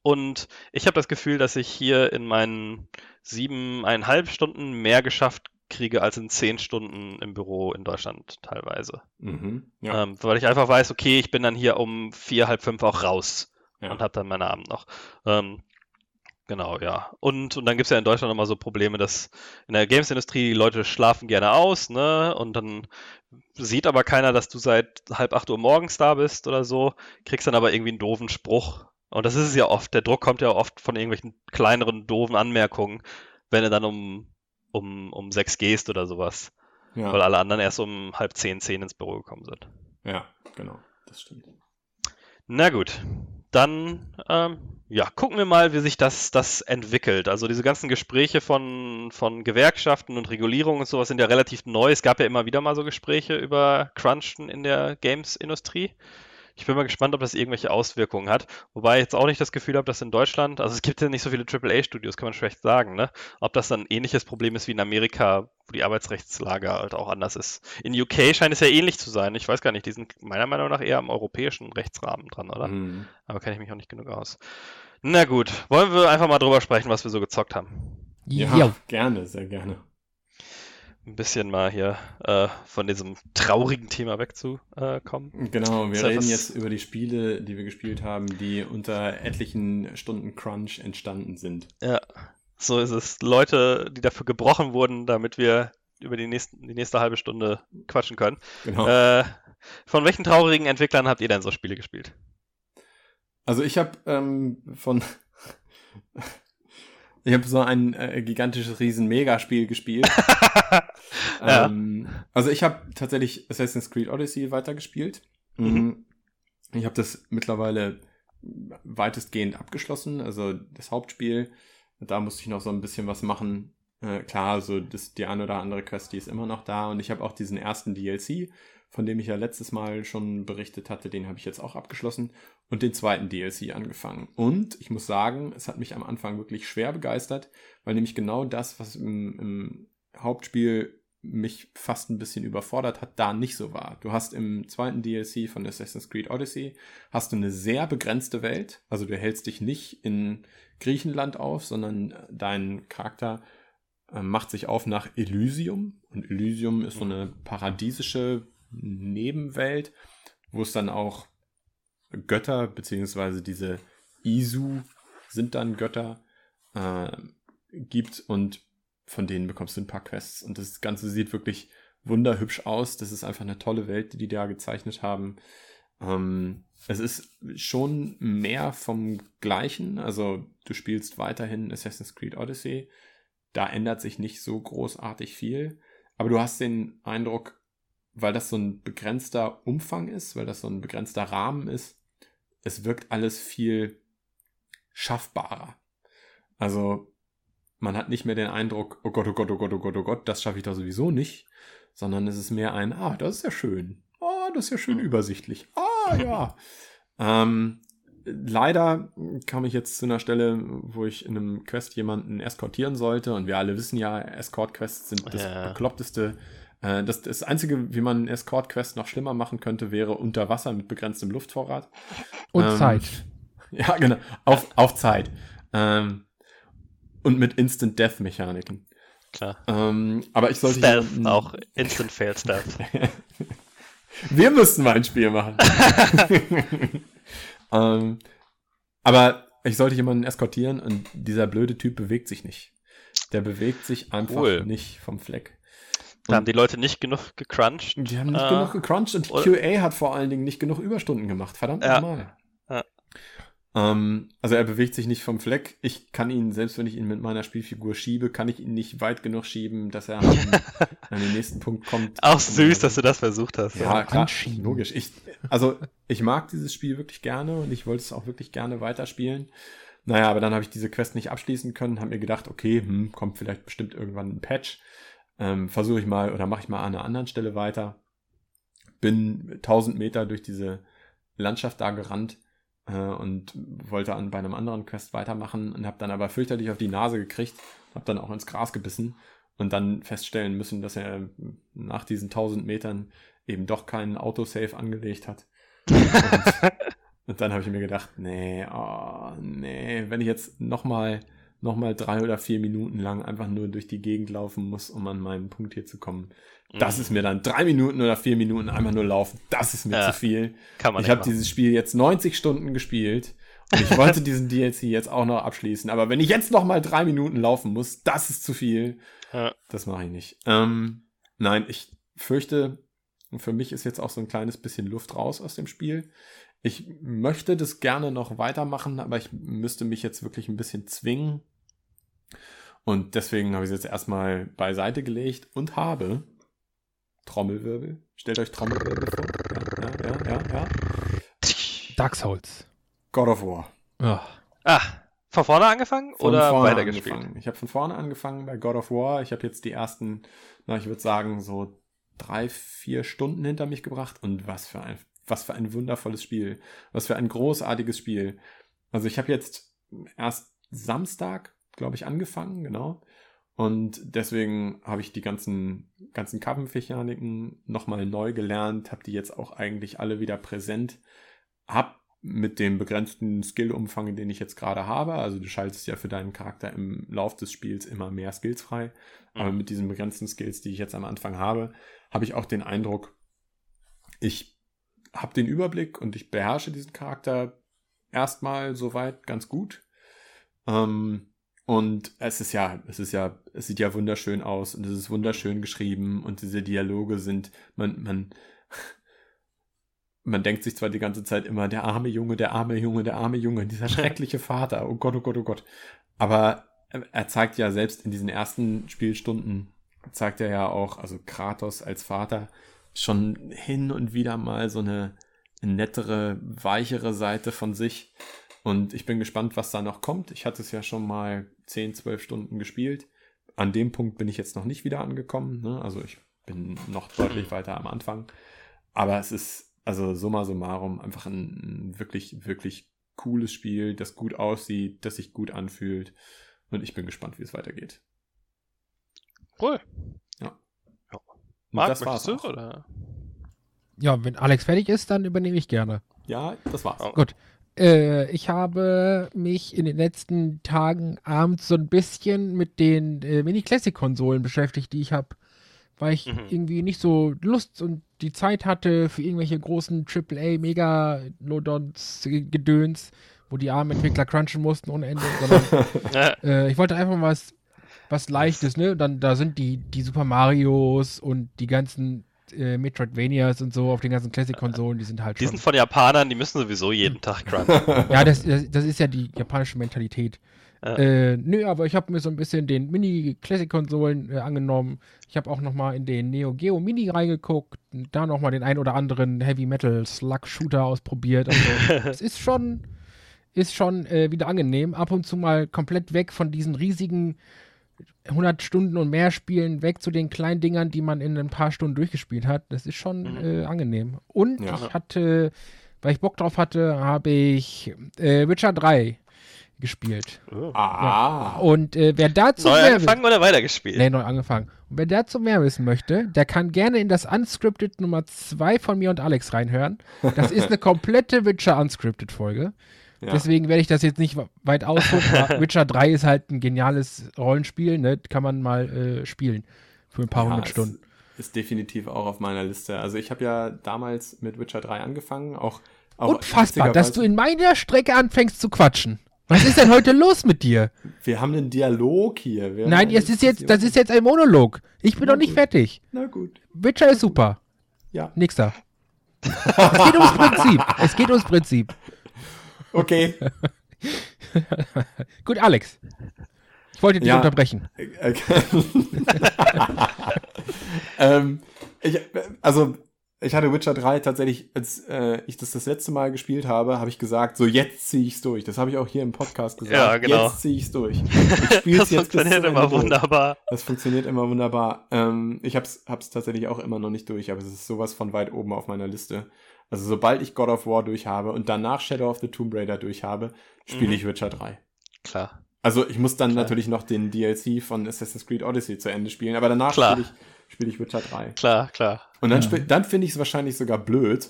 Und ich habe das Gefühl, dass ich hier in meinen siebeneinhalb Stunden mehr geschafft kriege als in zehn Stunden im Büro in Deutschland teilweise. Mhm, ja. ähm, weil ich einfach weiß, okay, ich bin dann hier um vier, halb fünf auch raus ja. und habe dann meinen Abend noch. Ähm, Genau, ja. Und, und dann gibt es ja in Deutschland immer so Probleme, dass in der Games-Industrie die Leute schlafen gerne aus, ne? Und dann sieht aber keiner, dass du seit halb acht Uhr morgens da bist oder so, kriegst dann aber irgendwie einen doofen Spruch. Und das ist es ja oft. Der Druck kommt ja oft von irgendwelchen kleineren, doofen Anmerkungen, wenn du dann um, um, um sechs gehst oder sowas. Ja. Weil alle anderen erst um halb zehn, zehn ins Büro gekommen sind. Ja, genau. Das stimmt. Na gut. Dann ähm, ja, gucken wir mal, wie sich das, das entwickelt. Also diese ganzen Gespräche von, von Gewerkschaften und Regulierungen und sowas sind ja relativ neu. Es gab ja immer wieder mal so Gespräche über Crunchen in der Games-Industrie. Ich bin mal gespannt, ob das irgendwelche Auswirkungen hat. Wobei ich jetzt auch nicht das Gefühl habe, dass in Deutschland, also es gibt ja nicht so viele AAA-Studios, kann man schlecht sagen, ne? Ob das dann ein ähnliches Problem ist wie in Amerika, wo die Arbeitsrechtslage halt auch anders ist. In UK scheint es ja ähnlich zu sein. Ich weiß gar nicht, die sind meiner Meinung nach eher am europäischen Rechtsrahmen dran, oder? Mhm. Aber kenne ich mich auch nicht genug aus. Na gut, wollen wir einfach mal drüber sprechen, was wir so gezockt haben. Ja, ja. gerne, sehr gerne ein bisschen mal hier äh, von diesem traurigen Thema wegzukommen. Äh, genau, wir reden jetzt über die Spiele, die wir gespielt haben, die unter etlichen Stunden Crunch entstanden sind. Ja, so ist es. Leute, die dafür gebrochen wurden, damit wir über die, nächsten, die nächste halbe Stunde quatschen können. Genau. Äh, von welchen traurigen Entwicklern habt ihr denn so Spiele gespielt? Also ich habe ähm, von ich habe so ein äh, gigantisches Riesen-Megaspiel gespielt. ja. ähm, also ich habe tatsächlich Assassin's Creed Odyssey weitergespielt. Mhm. mhm. Ich habe das mittlerweile weitestgehend abgeschlossen, also das Hauptspiel. Da musste ich noch so ein bisschen was machen. Äh, klar, so das, die eine oder andere Quest, die ist immer noch da. Und ich habe auch diesen ersten DLC von dem ich ja letztes Mal schon berichtet hatte, den habe ich jetzt auch abgeschlossen und den zweiten DLC angefangen. Und ich muss sagen, es hat mich am Anfang wirklich schwer begeistert, weil nämlich genau das, was im, im Hauptspiel mich fast ein bisschen überfordert hat, da nicht so war. Du hast im zweiten DLC von Assassin's Creed Odyssey hast du eine sehr begrenzte Welt, also du hältst dich nicht in Griechenland auf, sondern dein Charakter äh, macht sich auf nach Elysium und Elysium ist so eine paradiesische Nebenwelt, wo es dann auch Götter, beziehungsweise diese Isu sind dann Götter, äh, gibt und von denen bekommst du ein paar Quests. Und das Ganze sieht wirklich wunderhübsch aus. Das ist einfach eine tolle Welt, die die da gezeichnet haben. Ähm, es ist schon mehr vom Gleichen. Also du spielst weiterhin Assassin's Creed Odyssey. Da ändert sich nicht so großartig viel. Aber du hast den Eindruck, weil das so ein begrenzter Umfang ist, weil das so ein begrenzter Rahmen ist, es wirkt alles viel schaffbarer. Also man hat nicht mehr den Eindruck, oh Gott, oh Gott, oh Gott, oh Gott, oh Gott, das schaffe ich doch sowieso nicht, sondern es ist mehr ein, ah, das ist ja schön, ah, das ist ja schön übersichtlich, ah, ja. ähm, leider kam ich jetzt zu einer Stelle, wo ich in einem Quest jemanden eskortieren sollte und wir alle wissen ja, Escort-Quests sind das ja. bekloppteste das, das Einzige, wie man Escort-Quest noch schlimmer machen könnte, wäre unter Wasser mit begrenztem Luftvorrat. Und ähm, Zeit. Ja, genau. Auf, auf Zeit. Ähm, und mit Instant Death Mechaniken. Klar. Ähm, aber ich sollte Stealth, hier, auch Instant Fail Stealth. Wir müssten mal ein Spiel machen. ähm, aber ich sollte jemanden eskortieren und dieser blöde Typ bewegt sich nicht. Der bewegt sich einfach cool. nicht vom Fleck. Da haben die Leute nicht genug gecrunched. Die haben nicht äh, genug gecrunched und die QA hat vor allen Dingen nicht genug Überstunden gemacht. Verdammt ja. nochmal. Ja. Ähm, also er bewegt sich nicht vom Fleck. Ich kann ihn, selbst wenn ich ihn mit meiner Spielfigur schiebe, kann ich ihn nicht weit genug schieben, dass er an, an den nächsten Punkt kommt. Auch süß, dass du das versucht hast. Ja, ja. klar, logisch. Ich, also ich mag dieses Spiel wirklich gerne und ich wollte es auch wirklich gerne weiterspielen. Naja, aber dann habe ich diese Quest nicht abschließen können, habe mir gedacht, okay, hm, kommt vielleicht bestimmt irgendwann ein Patch ähm, versuche ich mal oder mache ich mal an einer anderen Stelle weiter. Bin 1000 Meter durch diese Landschaft da gerannt äh, und wollte an, bei einem anderen Quest weitermachen und habe dann aber fürchterlich auf die Nase gekriegt, habe dann auch ins Gras gebissen und dann feststellen müssen, dass er nach diesen 1000 Metern eben doch keinen Autosave angelegt hat. Und, und dann habe ich mir gedacht, nee, oh, nee, wenn ich jetzt nochmal nochmal drei oder vier Minuten lang einfach nur durch die Gegend laufen muss, um an meinen Punkt hier zu kommen. Das mhm. ist mir dann drei Minuten oder vier Minuten einfach nur laufen. Das ist mir ja, zu viel. Kann man ich habe dieses Spiel jetzt 90 Stunden gespielt und ich wollte diesen DLC jetzt auch noch abschließen. Aber wenn ich jetzt noch mal drei Minuten laufen muss, das ist zu viel. Ja. Das mache ich nicht. Ähm, nein, ich fürchte, für mich ist jetzt auch so ein kleines bisschen Luft raus aus dem Spiel. Ich möchte das gerne noch weitermachen, aber ich müsste mich jetzt wirklich ein bisschen zwingen, und deswegen habe ich es jetzt erstmal beiseite gelegt und habe Trommelwirbel. Stellt euch Trommelwirbel vor. Ja, ja, ja, ja. Dark Souls. God of War. Oh. Ah, von vorne angefangen von oder vorne weitergespielt? Angefangen. Ich habe von vorne angefangen bei God of War. Ich habe jetzt die ersten, na, ich würde sagen, so drei, vier Stunden hinter mich gebracht. Und was für ein was für ein wundervolles Spiel. Was für ein großartiges Spiel. Also ich habe jetzt erst Samstag, glaube ich, angefangen, genau. Und deswegen habe ich die ganzen, ganzen Kampfmechaniken nochmal neu gelernt, habe die jetzt auch eigentlich alle wieder präsent. Hab mit dem begrenzten Skillumfang, den ich jetzt gerade habe, also du schaltest ja für deinen Charakter im Lauf des Spiels immer mehr Skills frei, mhm. aber mit diesen begrenzten Skills, die ich jetzt am Anfang habe, habe ich auch den Eindruck, ich habe den Überblick und ich beherrsche diesen Charakter erstmal soweit ganz gut. Ähm, und es ist ja, es ist ja, es sieht ja wunderschön aus und es ist wunderschön geschrieben und diese Dialoge sind, man, man, man denkt sich zwar die ganze Zeit immer, der arme Junge, der arme Junge, der arme Junge, dieser schreckliche Vater, oh Gott, oh Gott, oh Gott. Aber er zeigt ja selbst in diesen ersten Spielstunden, zeigt er ja auch, also Kratos als Vater, schon hin und wieder mal so eine nettere, weichere Seite von sich. Und ich bin gespannt, was da noch kommt. Ich hatte es ja schon mal 10, 12 Stunden gespielt. An dem Punkt bin ich jetzt noch nicht wieder angekommen. Ne? Also ich bin noch deutlich weiter am Anfang. Aber es ist, also summa summarum, einfach ein, wirklich, wirklich cooles Spiel, das gut aussieht, das sich gut anfühlt. Und ich bin gespannt, wie es weitergeht. Cool. Ja. ja. Marc, das war's du, oder? Ja, wenn Alex fertig ist, dann übernehme ich gerne. Ja, das war's. Oh. Gut. Äh, ich habe mich in den letzten Tagen abends so ein bisschen mit den äh, Mini-Classic-Konsolen beschäftigt, die ich habe, weil ich mhm. irgendwie nicht so Lust und die Zeit hatte für irgendwelche großen AAA-Mega-Lodons-Gedöns, wo die armen Entwickler crunchen mussten ohne Ende, sondern äh, ich wollte einfach was, was Leichtes, ne? Dann, da sind die, die Super Marios und die ganzen äh, Metroidvanias und so auf den ganzen Classic-Konsolen, die sind halt Die schon. sind von Japanern, die müssen sowieso jeden Tag crunchen. ja, das, das, das, ist ja die japanische Mentalität. Ja. Äh, nö, aber ich habe mir so ein bisschen den Mini-Classic-Konsolen äh, angenommen. Ich habe auch noch mal in den Neo Geo Mini reingeguckt, da noch mal den ein oder anderen Heavy Metal Slug Shooter ausprobiert. Also, es ist schon, ist schon äh, wieder angenehm. Ab und zu mal komplett weg von diesen riesigen 100 Stunden und mehr Spielen weg zu den kleinen Dingern, die man in ein paar Stunden durchgespielt hat. Das ist schon mhm. äh, angenehm. Und ja. ich hatte, weil ich Bock drauf hatte, habe ich äh, Witcher 3 gespielt. Oh. Ah. Ja. Und äh, wer dazu neu mehr angefangen oder weitergespielt? Nee, neu angefangen. Und wer dazu mehr wissen möchte, der kann gerne in das Unscripted Nummer 2 von mir und Alex reinhören. Das ist eine komplette Witcher Unscripted Folge. Deswegen werde ich das jetzt nicht weit ausholen. Witcher 3 ist halt ein geniales Rollenspiel, ne? Kann man mal äh, spielen für ein paar ja, hundert Stunden. Ist definitiv auch auf meiner Liste. Also ich habe ja damals mit Witcher 3 angefangen, auch, auch Unfassbar, dass du in meiner Strecke anfängst zu quatschen. Was ist denn heute los mit dir? Wir haben einen Dialog hier. Wir Nein, es ist jetzt, das ist jetzt ein Monolog. Ich bin Na noch nicht gut. fertig. Na gut. Witcher ist super. Ja. Nächster. es geht ums Prinzip. Es geht ums Prinzip. Okay. Gut, Alex. Ich wollte dich ja. unterbrechen. ähm, ich, also, ich hatte Witcher 3 tatsächlich, als äh, ich das das letzte Mal gespielt habe, habe ich gesagt, so jetzt ziehe ich es durch. Das habe ich auch hier im Podcast gesagt. Ja, genau. Jetzt ziehe ich es durch. Ich das jetzt funktioniert immer wunderbar. Das funktioniert immer wunderbar. Ähm, ich habe es tatsächlich auch immer noch nicht durch, aber es ist sowas von weit oben auf meiner Liste. Also sobald ich God of War durch habe und danach Shadow of the Tomb Raider durch habe, spiele mhm. ich Witcher 3. Klar. Also ich muss dann Klar. natürlich noch den DLC von Assassin's Creed Odyssey zu Ende spielen, aber danach spiele ich, spiel ich Witcher 3. Klar, klar. Und dann, ja. dann finde ich es wahrscheinlich sogar blöd,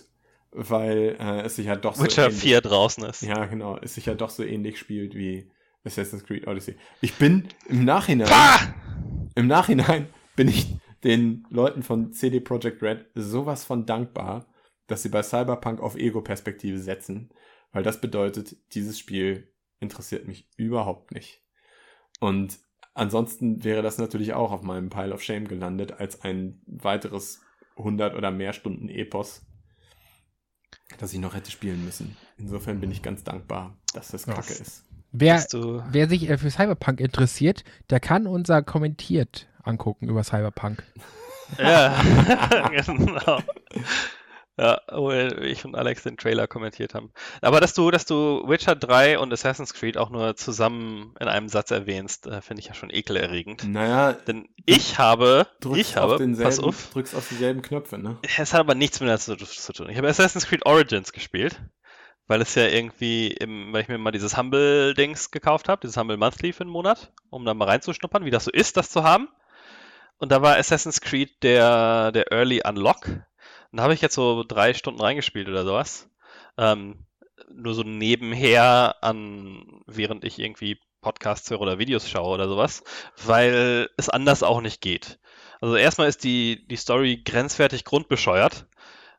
weil äh, es sich ja doch so Witcher ähnlich, 4 draußen ist. Ja, genau. Es sich ja doch so ähnlich spielt wie Assassin's Creed Odyssey. Ich bin im Nachhinein, bah! im Nachhinein bin ich den Leuten von CD Projekt Red sowas von dankbar, dass sie bei Cyberpunk auf Ego-Perspektive setzen, weil das bedeutet, dieses Spiel interessiert mich überhaupt nicht. Und ansonsten wäre das natürlich auch auf meinem Pile of Shame gelandet als ein weiteres 100 oder mehr Stunden Epos, das ich noch hätte spielen müssen. Insofern bin ich ganz dankbar, dass das Kacke ist. Wer, wer sich äh, für Cyberpunk interessiert, der kann unser kommentiert angucken über Cyberpunk. Ja, genau. Ja, wo ich und Alex den Trailer kommentiert haben. Aber dass du, dass du Witcher 3 und Assassin's Creed auch nur zusammen in einem Satz erwähnst, äh, finde ich ja schon ekelerregend. Naja, Denn ich habe, drückst ich habe, auf denselben, pass auf, drückst auf dieselben Knöpfe, ne? es hat aber nichts mit dazu zu tun. Ich habe Assassin's Creed Origins gespielt, weil es ja irgendwie, im, weil ich mir mal dieses Humble-Dings gekauft habe, dieses Humble Monthly für einen Monat, um da mal reinzuschnuppern, wie das so ist, das zu haben. Und da war Assassin's Creed der, der Early Unlock. Und da habe ich jetzt so drei Stunden reingespielt oder sowas. Ähm, nur so nebenher an, während ich irgendwie Podcasts höre oder Videos schaue oder sowas, weil es anders auch nicht geht. Also erstmal ist die, die Story grenzwertig grundbescheuert.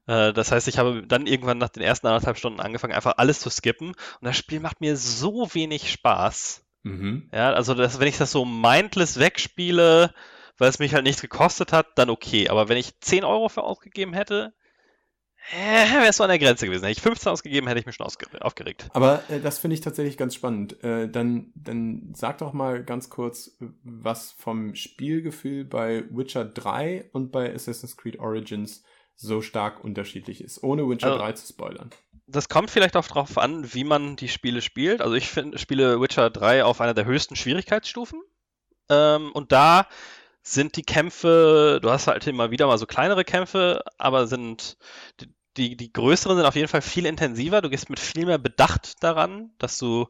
Äh, das heißt, ich habe dann irgendwann nach den ersten anderthalb Stunden angefangen, einfach alles zu skippen. Und das Spiel macht mir so wenig Spaß. Mhm. Ja, also das, wenn ich das so mindless wegspiele, weil es mich halt nichts gekostet hat, dann okay. Aber wenn ich 10 Euro für ausgegeben hätte, äh, wäre es so an der Grenze gewesen. Hätte ich 15 ausgegeben, hätte ich mich schon aufgeregt. Aber äh, das finde ich tatsächlich ganz spannend. Äh, dann, dann sag doch mal ganz kurz, was vom Spielgefühl bei Witcher 3 und bei Assassin's Creed Origins so stark unterschiedlich ist, ohne Witcher Also- 3 zu spoilern. Das kommt vielleicht auch darauf an, wie man die Spiele spielt. Also ich find, spiele Witcher 3 auf einer der höchsten Schwierigkeitsstufen. Ähm, und da sind die Kämpfe, du hast halt immer wieder mal so kleinere Kämpfe, aber sind die, die, die größeren sind auf jeden Fall viel intensiver. Du gehst mit viel mehr Bedacht daran, dass du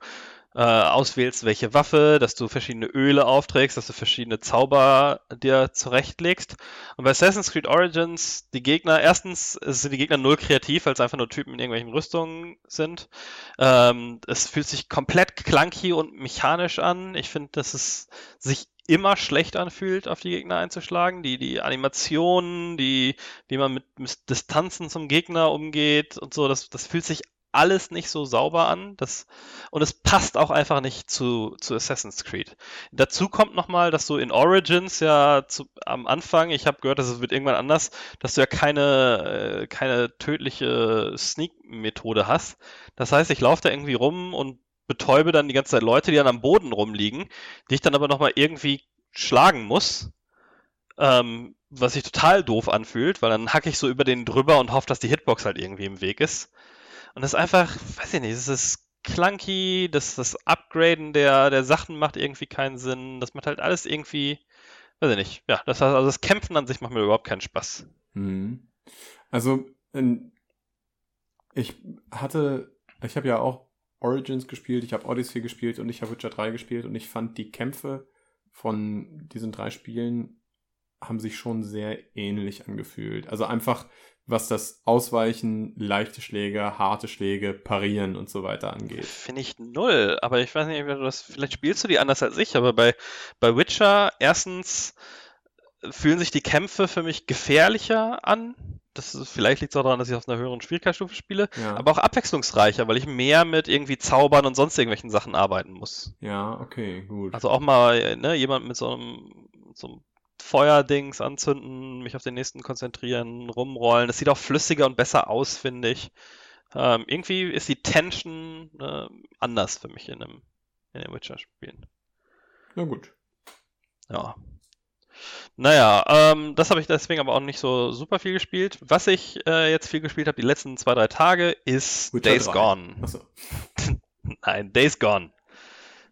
äh, auswählst, welche Waffe, dass du verschiedene Öle aufträgst, dass du verschiedene Zauber dir zurechtlegst. Und bei Assassin's Creed Origins, die Gegner, erstens sind die Gegner null kreativ, weil es einfach nur Typen in irgendwelchen Rüstungen sind. Ähm, es fühlt sich komplett clunky und mechanisch an. Ich finde, dass es sich immer schlecht anfühlt, auf die Gegner einzuschlagen. Die, die Animationen, die, wie man mit, mit Distanzen zum Gegner umgeht und so, das, das fühlt sich alles nicht so sauber an. Das, und es passt auch einfach nicht zu, zu Assassin's Creed. Dazu kommt nochmal, dass du in Origins ja zu, am Anfang, ich habe gehört, dass es wird irgendwann anders, dass du ja keine, äh, keine tödliche Sneak-Methode hast. Das heißt, ich laufe da irgendwie rum und betäube dann die ganze Zeit Leute, die dann am Boden rumliegen, die ich dann aber nochmal irgendwie schlagen muss. Ähm, was sich total doof anfühlt, weil dann hacke ich so über den drüber und hoffe, dass die Hitbox halt irgendwie im Weg ist. Und das ist einfach, weiß ich nicht, es ist clunky, das, das Upgraden der, der Sachen macht irgendwie keinen Sinn. Das macht halt alles irgendwie, weiß ich nicht. Ja, das heißt, also das Kämpfen an sich macht mir überhaupt keinen Spaß. Mhm. Also, ich hatte, ich habe ja auch Origins gespielt, ich habe Odyssey gespielt und ich habe Witcher 3 gespielt und ich fand die Kämpfe von diesen drei Spielen haben sich schon sehr ähnlich angefühlt. Also einfach, was das Ausweichen, leichte Schläge, harte Schläge, Parieren und so weiter angeht. Finde ich null, aber ich weiß nicht, vielleicht spielst du die anders als ich, aber bei, bei Witcher, erstens fühlen sich die Kämpfe für mich gefährlicher an. Das ist, vielleicht liegt es auch daran, dass ich auf einer höheren Schwierigkeitsstufe spiele, Ja, aber auch abwechslungsreicher, weil ich mehr mit irgendwie Zaubern und sonst irgendwelchen Sachen arbeiten muss. ja okay, gut. Also auch mal ne, jemand mit so einem, so einem Feuerdings anzünden, mich auf den nächsten konzentrieren, rumrollen. Das sieht auch flüssiger und besser aus, finde ich. Ähm, irgendwie ist die Tension äh, anders für mich in dem, in den Witcher-Spielen. Na gut. Ja. Naja, ähm, das habe ich deswegen aber auch nicht so super viel gespielt. Was ich äh, jetzt viel gespielt habe, die letzten zwei, drei Tage, ist Witcher Days 3. Gone. Achso. Nein, Days Gone.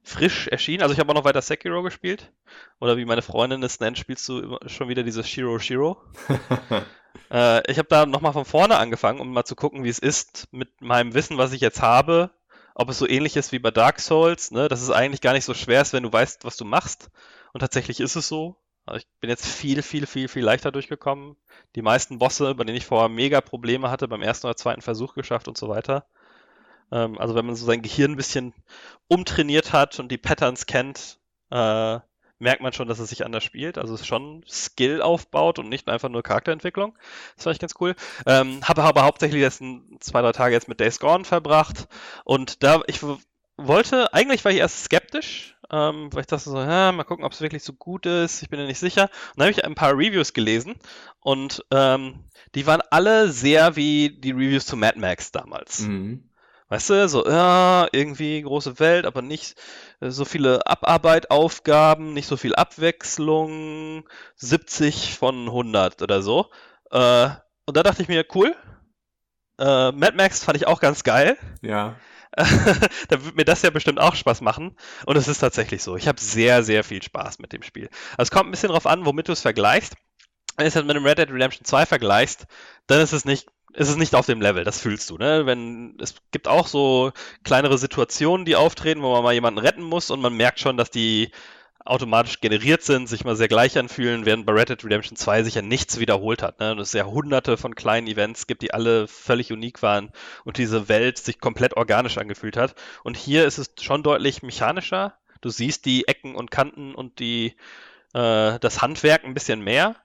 Frisch erschienen. Also ich habe auch noch weiter Sekiro gespielt. Oder wie meine Freundin es nennt, spielst du schon wieder dieses Shiro Shiro. Äh, ich habe da nochmal von vorne angefangen, um mal zu gucken, wie es ist mit meinem Wissen, was ich jetzt habe. Ob es so ähnlich ist wie bei Dark Souls, ne? dass es eigentlich gar nicht so schwer ist, wenn du weißt, was du machst. Und tatsächlich ist es so. Also ich bin jetzt viel, viel, viel, viel leichter durchgekommen. Die meisten Bosse, bei denen ich vorher mega Probleme hatte, beim ersten oder zweiten Versuch geschafft und so weiter. Ähm, also wenn man so sein Gehirn ein bisschen umtrainiert hat und die Patterns kennt, äh, merkt man schon, dass es sich anders spielt. Also es ist schon Skill aufbaut und nicht einfach nur Charakterentwicklung. Das fand ich ganz cool. Ähm, habe aber hauptsächlich die letzten zwei, drei Tage jetzt mit Days Gone verbracht. Und da, ich wollte, eigentlich war ich erst skeptisch, ähm, weil ich dachte so, ja, mal gucken, ob es wirklich so gut ist. Ich bin ja nicht sicher. Und dann habe ich ein paar Reviews gelesen und ähm, die waren alle sehr wie die Reviews zu Mad Max damals. mhm. Weißt du, so, ja, irgendwie große Welt, aber nicht so viele Abarbeitaufgaben, nicht so viel Abwechslung, 70 von 100 oder so. Äh, und da dachte ich mir, cool, Äh, Mad Max fand ich auch ganz geil. Ja. da wird mir das ja bestimmt auch Spaß machen. Und es ist tatsächlich so. Ich habe sehr, sehr viel Spaß mit dem Spiel. Also es kommt ein bisschen drauf an, womit du es vergleichst. Wenn du es halt mit dem Red Dead Redemption 2 vergleichst, dann ist es nicht ist nicht auf dem Level, das fühlst du, ne? Wenn es gibt auch so kleinere Situationen, die auftreten, wo man mal jemanden retten muss und man merkt schon, dass die automatisch generiert sind, sich mal sehr gleich anfühlen, während bei Red Dead Redemption 2 sich ja nichts wiederholt hat. Ne? Und es ja hunderte von kleinen Events gibt, die alle völlig unique waren und diese Welt sich komplett organisch angefühlt hat. Und hier ist es schon deutlich mechanischer. Du siehst die Ecken und Kanten und die, äh, das Handwerk ein bisschen mehr.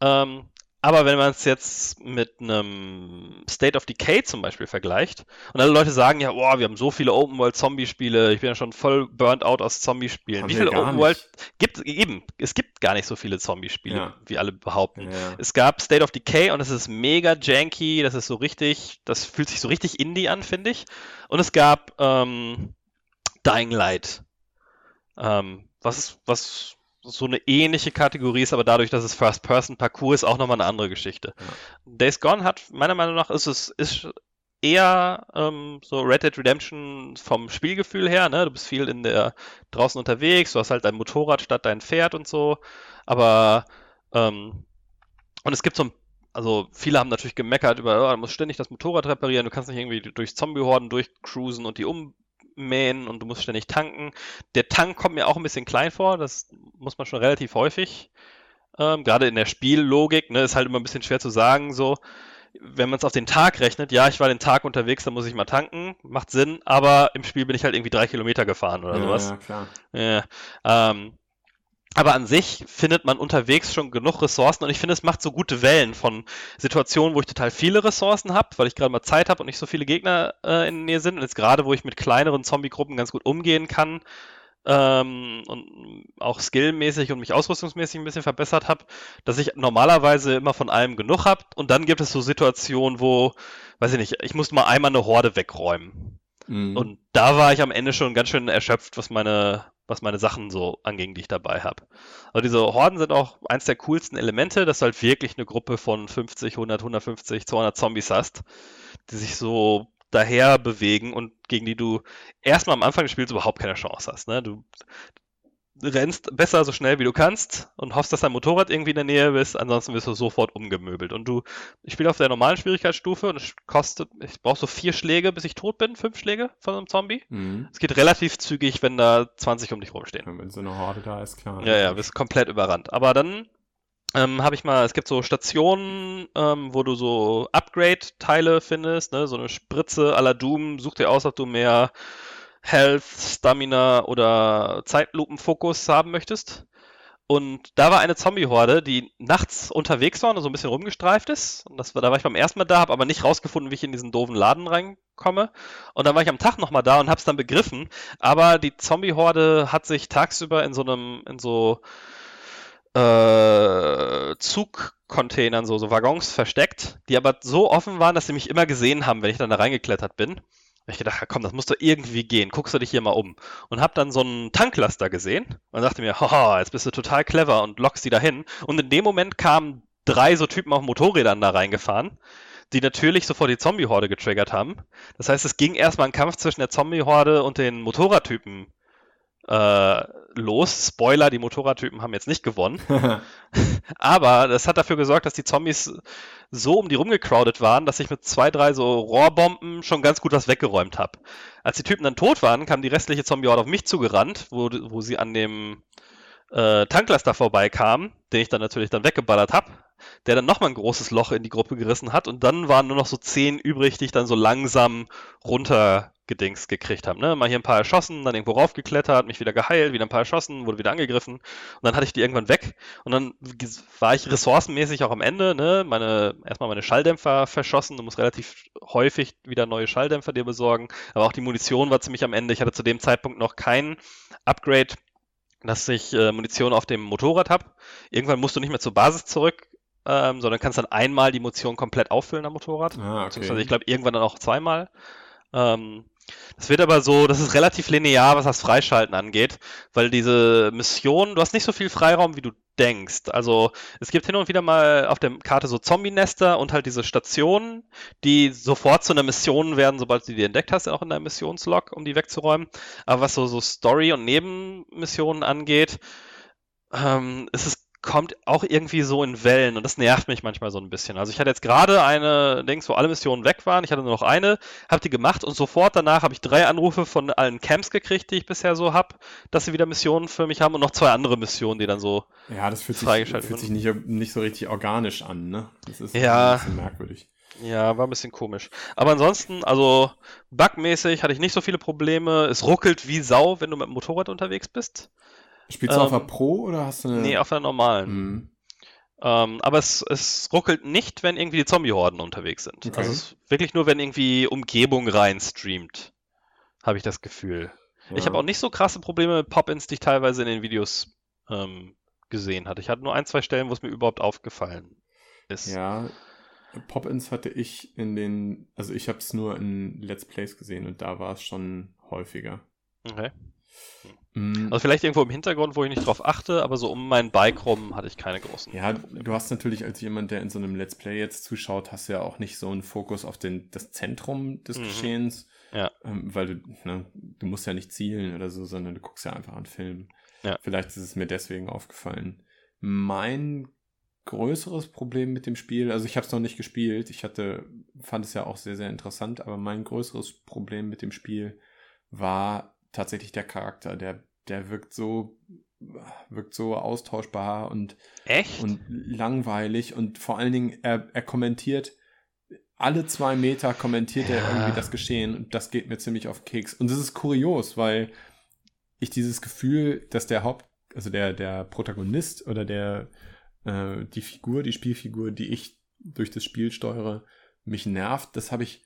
Ähm, aber wenn man es jetzt mit einem State of Decay zum Beispiel vergleicht und alle Leute sagen ja, boah, wir haben so viele Open World Zombie Spiele, ich bin ja schon voll burnt out aus Zombie Spielen. Wie viele Open World gibt eben? Es gibt gar nicht so viele Zombie Spiele, ja. wie alle behaupten. Ja. Es gab State of Decay und es ist mega janky, das ist so richtig, das fühlt sich so richtig Indie an, finde ich. Und es gab ähm, Dying Light. Ähm, was was so eine ähnliche Kategorie ist, aber dadurch, dass es First-Person-Parcours ist, auch nochmal eine andere Geschichte. Ja. Days Gone hat, meiner Meinung nach, ist es ist eher ähm, so Red Dead Redemption vom Spielgefühl her, ne? Du bist viel in der draußen unterwegs, du hast halt dein Motorrad statt dein Pferd und so, aber ähm, und es gibt so ein also viele haben natürlich gemeckert über, oh, du musst ständig das Motorrad reparieren, du kannst nicht irgendwie durch Zombie-Horden durchcruisen und die um mähen und du musst ständig tanken. Der Tank kommt mir auch ein bisschen klein vor, das muss man schon relativ häufig. Ähm, Gerade in der Spiellogik, ne, ist halt immer ein bisschen schwer zu sagen, so. Wenn man es auf den Tag rechnet, ja, ich war den Tag unterwegs, dann muss ich mal tanken, macht Sinn, aber im Spiel bin ich halt irgendwie drei Kilometer gefahren oder ja, sowas. Ja, klar. Ja, ähm, aber an sich findet man unterwegs schon genug Ressourcen und ich finde, es macht so gute Wellen von Situationen, wo ich total viele Ressourcen habe, weil ich gerade mal Zeit habe und nicht so viele Gegner äh, in der Nähe sind. Und jetzt gerade, wo ich mit kleineren Zombie-Gruppen ganz gut umgehen kann ähm, und auch skillmäßig und mich ausrüstungsmäßig ein bisschen verbessert habe, dass ich normalerweise immer von allem genug habe. Und dann gibt es so Situationen, wo, weiß ich nicht, ich muss mal einmal eine Horde wegräumen. Mhm. Und da war ich am Ende schon ganz schön erschöpft, was meine was meine Sachen so anging, die ich dabei habe. Also diese Horden sind auch eins der coolsten Elemente, dass du halt wirklich eine Gruppe von 50, 100, 150, 200 Zombies hast, die sich so daher bewegen und gegen die du erstmal am Anfang des Spiels überhaupt keine Chance hast. Ne? Du, rennst besser so schnell wie du kannst und hoffst, dass dein Motorrad irgendwie in der Nähe ist, ansonsten wirst du sofort umgemöbelt. Und du, ich spiele auf der normalen Schwierigkeitsstufe und es kostet, ich brauche so vier Schläge, bis ich tot bin, fünf Schläge von einem Zombie. Mhm. Es geht relativ zügig, wenn da 20 um dich rumstehen. Wenn so eine Horde da ist, klar. Ja, ja, bist komplett überrannt. Aber dann ähm, habe ich mal, es gibt so Stationen, ähm, wo du so Upgrade-Teile findest, ne? so eine Spritze à la Doom, such dir aus, ob du mehr Health, Stamina oder Zeitlupenfokus haben möchtest. Und da war eine Zombie-Horde, die nachts unterwegs war und so ein bisschen rumgestreift ist. Und das war, da war ich beim ersten Mal da, habe aber nicht rausgefunden, wie ich in diesen doofen Laden reinkomme. Und dann war ich am Tag nochmal da und habe es dann begriffen. Aber die Zombie-Horde hat sich tagsüber in so einem, in so äh, Zugcontainern, so, so Waggons versteckt, die aber so offen waren, dass sie mich immer gesehen haben, wenn ich dann da reingeklettert bin ich gedacht, komm, das muss doch irgendwie gehen. Guckst du dich hier mal um. Und hab dann so einen Tanklaster gesehen und dachte mir, haha, jetzt bist du total clever und lockst die dahin. Und in dem Moment kamen drei so Typen auf Motorrädern da reingefahren, die natürlich sofort die Zombie-Horde getriggert haben. Das heißt, es ging erstmal ein Kampf zwischen der Zombie-Horde und den Motorradtypen äh, los. Spoiler, die Motorradtypen haben jetzt nicht gewonnen. Aber das hat dafür gesorgt, dass die Zombies so um die rumgecrowded waren, dass ich mit zwei, drei so Rohrbomben schon ganz gut was weggeräumt habe. Als die Typen dann tot waren, kam die restliche Zombie-Horde auf mich zugerannt, wo, wo sie an dem äh, Tanklaster vorbeikamen, den ich dann natürlich dann weggeballert habe, der dann nochmal ein großes Loch in die Gruppe gerissen hat und dann waren nur noch so zehn übrig, die ich dann so langsam runter gedings gekriegt habe. Ne? Mal hier ein paar erschossen, dann irgendwo raufgeklettert, mich wieder geheilt, wieder ein paar erschossen, wurde wieder angegriffen und dann hatte ich die irgendwann weg und dann war ich ressourcenmäßig auch am Ende, ne? Meine, erstmal meine Schalldämpfer verschossen, du musst relativ häufig wieder neue Schalldämpfer dir besorgen, aber auch die Munition war ziemlich am Ende. Ich hatte zu dem Zeitpunkt noch kein Upgrade, dass ich äh, Munition auf dem Motorrad habe. Irgendwann musst du nicht mehr zur Basis zurück, ähm, sondern kannst dann einmal die Munition komplett auffüllen am Motorrad. Ah, okay. ich glaube irgendwann dann auch zweimal. Ähm, das wird aber so, das ist relativ linear, was das Freischalten angeht, weil diese Mission, du hast nicht so viel Freiraum, wie du denkst. Also es gibt hin und wieder mal auf der Karte so Zombie-Nester und halt diese Stationen, die sofort zu einer Mission werden, sobald du die entdeckt hast, auch in deinem Missionslog, um die wegzuräumen. Aber was so, so Story- und Nebenmissionen angeht, ähm, ist es kommt auch irgendwie so in Wellen und das nervt mich manchmal so ein bisschen. Also ich hatte jetzt gerade eine Dings, wo alle Missionen weg waren. Ich hatte nur noch eine, habe die gemacht und sofort danach habe ich drei Anrufe von allen Camps gekriegt, die ich bisher so habe, dass sie wieder Missionen für mich haben und noch zwei andere Missionen, die dann so Ja, das fühlt sich, fühlt sich nicht, nicht so richtig organisch an, ne? Das ist Ja. ein bisschen merkwürdig. Ja, war ein bisschen komisch. Aber ansonsten, also bugmäßig hatte ich nicht so viele Probleme. Es ruckelt wie Sau, wenn du mit dem Motorrad unterwegs bist. Spielst du auf Ähm, der Pro oder hast du eine. Nee, auf der normalen. Hm. Ähm, aber es, es ruckelt nicht, wenn irgendwie die Zombie-Horden unterwegs sind. Okay. Also es ist wirklich nur, wenn irgendwie Umgebung rein streamt, habe ich das Gefühl. Ich Ja. habe auch nicht so krasse Probleme mit Pop-Ins, die ich teilweise in den Videos ähm, gesehen hatte. Ich hatte nur ein, zwei Stellen, wo es mir überhaupt aufgefallen ist. Ja, Pop-Ins hatte ich in den, also ich habe es nur in Let's Plays gesehen und da war es schon häufiger. Okay. Mm, Also vielleicht irgendwo im Hintergrund, wo ich nicht drauf achte, aber so um mein Bike rum hatte ich keine großen. ja, du hast natürlich als jemand, der in so einem Let's Play jetzt zuschaut, hast ja auch nicht so einen Fokus auf den, das Zentrum des Mhm. Geschehens, Ja. ähm, weil du, ne, du musst ja nicht zielen oder so, sondern du guckst ja einfach an Film. Ja. Vielleicht ist es mir deswegen aufgefallen. Mein größeres Problem mit dem Spiel, also ich habe es noch nicht gespielt, ich hatte, fand es ja auch sehr, sehr interessant, aber mein größeres Problem mit dem Spiel war tatsächlich der Charakter. Der, der wirkt so, wirkt so austauschbar und, Echt? und langweilig und vor allen Dingen, er, er kommentiert, alle zwei Meter kommentiert er Ja. irgendwie das Geschehen und das geht mir ziemlich auf Keks. Und das ist kurios, weil ich dieses Gefühl, dass der Haupt, also der, der Protagonist oder der, äh, die Figur, die Spielfigur, die ich durch das Spiel steuere, mich nervt, das habe ich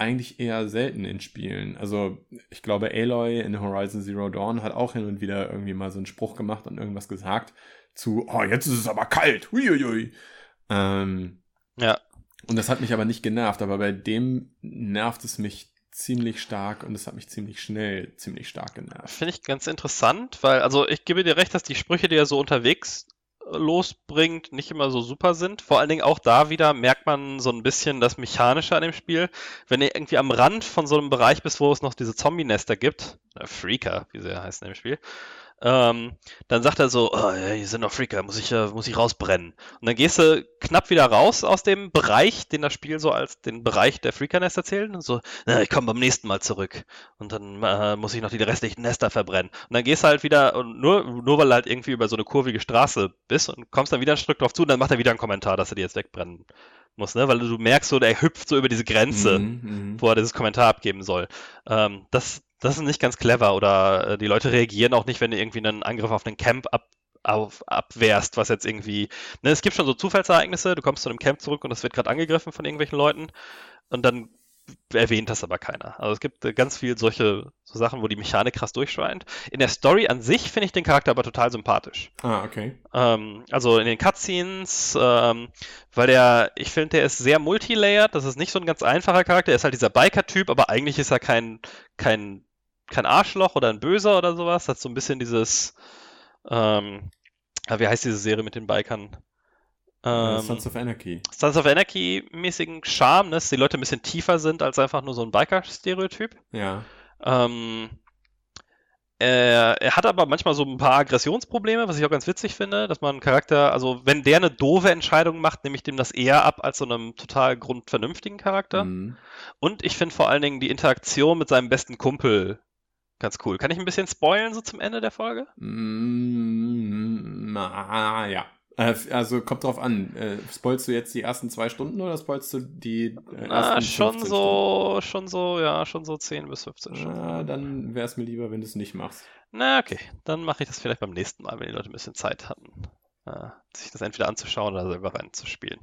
eigentlich eher selten in Spielen. Also ich glaube, Aloy in Horizon Zero Dawn hat auch hin und wieder irgendwie mal so einen Spruch gemacht und irgendwas gesagt zu, oh, jetzt ist es aber kalt. Huiuiui. Ähm, Ja. und das hat mich aber nicht genervt, aber bei dem nervt es mich ziemlich stark und es hat mich ziemlich schnell ziemlich stark genervt. Finde ich ganz interessant, weil, also ich gebe dir recht, dass die Sprüche, die er so unterwegs losbringt, nicht immer so super sind. Vor allen Dingen auch da wieder merkt man so ein bisschen das Mechanische an dem Spiel. Wenn du irgendwie am Rand von so einem Bereich bist, wo es noch diese Zombie-Nester gibt, äh, Freaker, wie sie heißen im Spiel, ähm, dann sagt er so, oh, ja, hier sind noch Freaker, muss ich, äh, muss ich rausbrennen. Und dann gehst du knapp wieder raus aus dem Bereich, den das Spiel so als den Bereich der Freaker-Nester zählt. Und so, na, ich komme beim nächsten Mal zurück. Und dann äh, muss ich noch die restlichen Nester verbrennen. Und dann gehst du halt wieder, und nur, nur weil du halt irgendwie über so eine kurvige Straße bist und kommst dann wieder ein Stück drauf zu, und dann macht er wieder einen Kommentar, dass er die jetzt wegbrennen muss, ne? Weil du merkst so, der hüpft so über diese Grenze Mhm, mhm. wo er dieses Kommentar abgeben soll. Ähm, das, das ist nicht ganz clever oder äh, die Leute reagieren auch nicht, wenn du irgendwie einen Angriff auf einen Camp ab, auf, abwehrst, was jetzt irgendwie. Ne, es gibt schon so Zufallsereignisse, du kommst zu einem Camp zurück und es wird gerade angegriffen von irgendwelchen Leuten und dann erwähnt das aber keiner. Also es gibt äh, ganz viel solche so Sachen, wo die Mechanik krass durchscheint. In der Story an sich finde ich den Charakter aber total sympathisch. Ah, okay. Ähm, also in den Cutscenes, ähm, weil der, ich finde, der ist sehr multilayered. Das ist nicht so ein ganz einfacher Charakter. Er ist halt dieser Biker-Typ, aber eigentlich ist er kein, kein, kein Arschloch oder ein Böser oder sowas. Hat so ein bisschen dieses, ähm, ah, wie heißt diese Serie mit den Bikern? Äh, Ähm, Sons of Anarchy. Sons of Anarchy-mäßigen Charme, ne? dass die Leute ein bisschen tiefer sind als einfach nur so ein Biker-Stereotyp. Ja. Ähm, er, er hat aber manchmal so ein paar Aggressionsprobleme, was ich auch ganz witzig finde, dass man einen Charakter, also wenn der eine doofe Entscheidung macht, nehme ich dem das eher ab als so einem total grundvernünftigen Charakter. Mhm. Und ich finde vor allen Dingen die Interaktion mit seinem besten Kumpel ganz cool. Kann ich ein bisschen spoilen so zum Ende der Folge? Mm, ah, ja. Äh, Also kommt drauf an. Äh, spoilst du jetzt die ersten zwei Stunden oder spoilst du die äh, Na, ersten schon 15 so, schon so, ja, schon so 10 bis 15 Stunden? Stunden. Ah, dann wäre es mir lieber, wenn du es nicht machst. Na, okay. Dann mache ich das vielleicht beim nächsten Mal, wenn die Leute ein bisschen Zeit hatten, äh, sich das entweder anzuschauen oder selber reinzuspielen.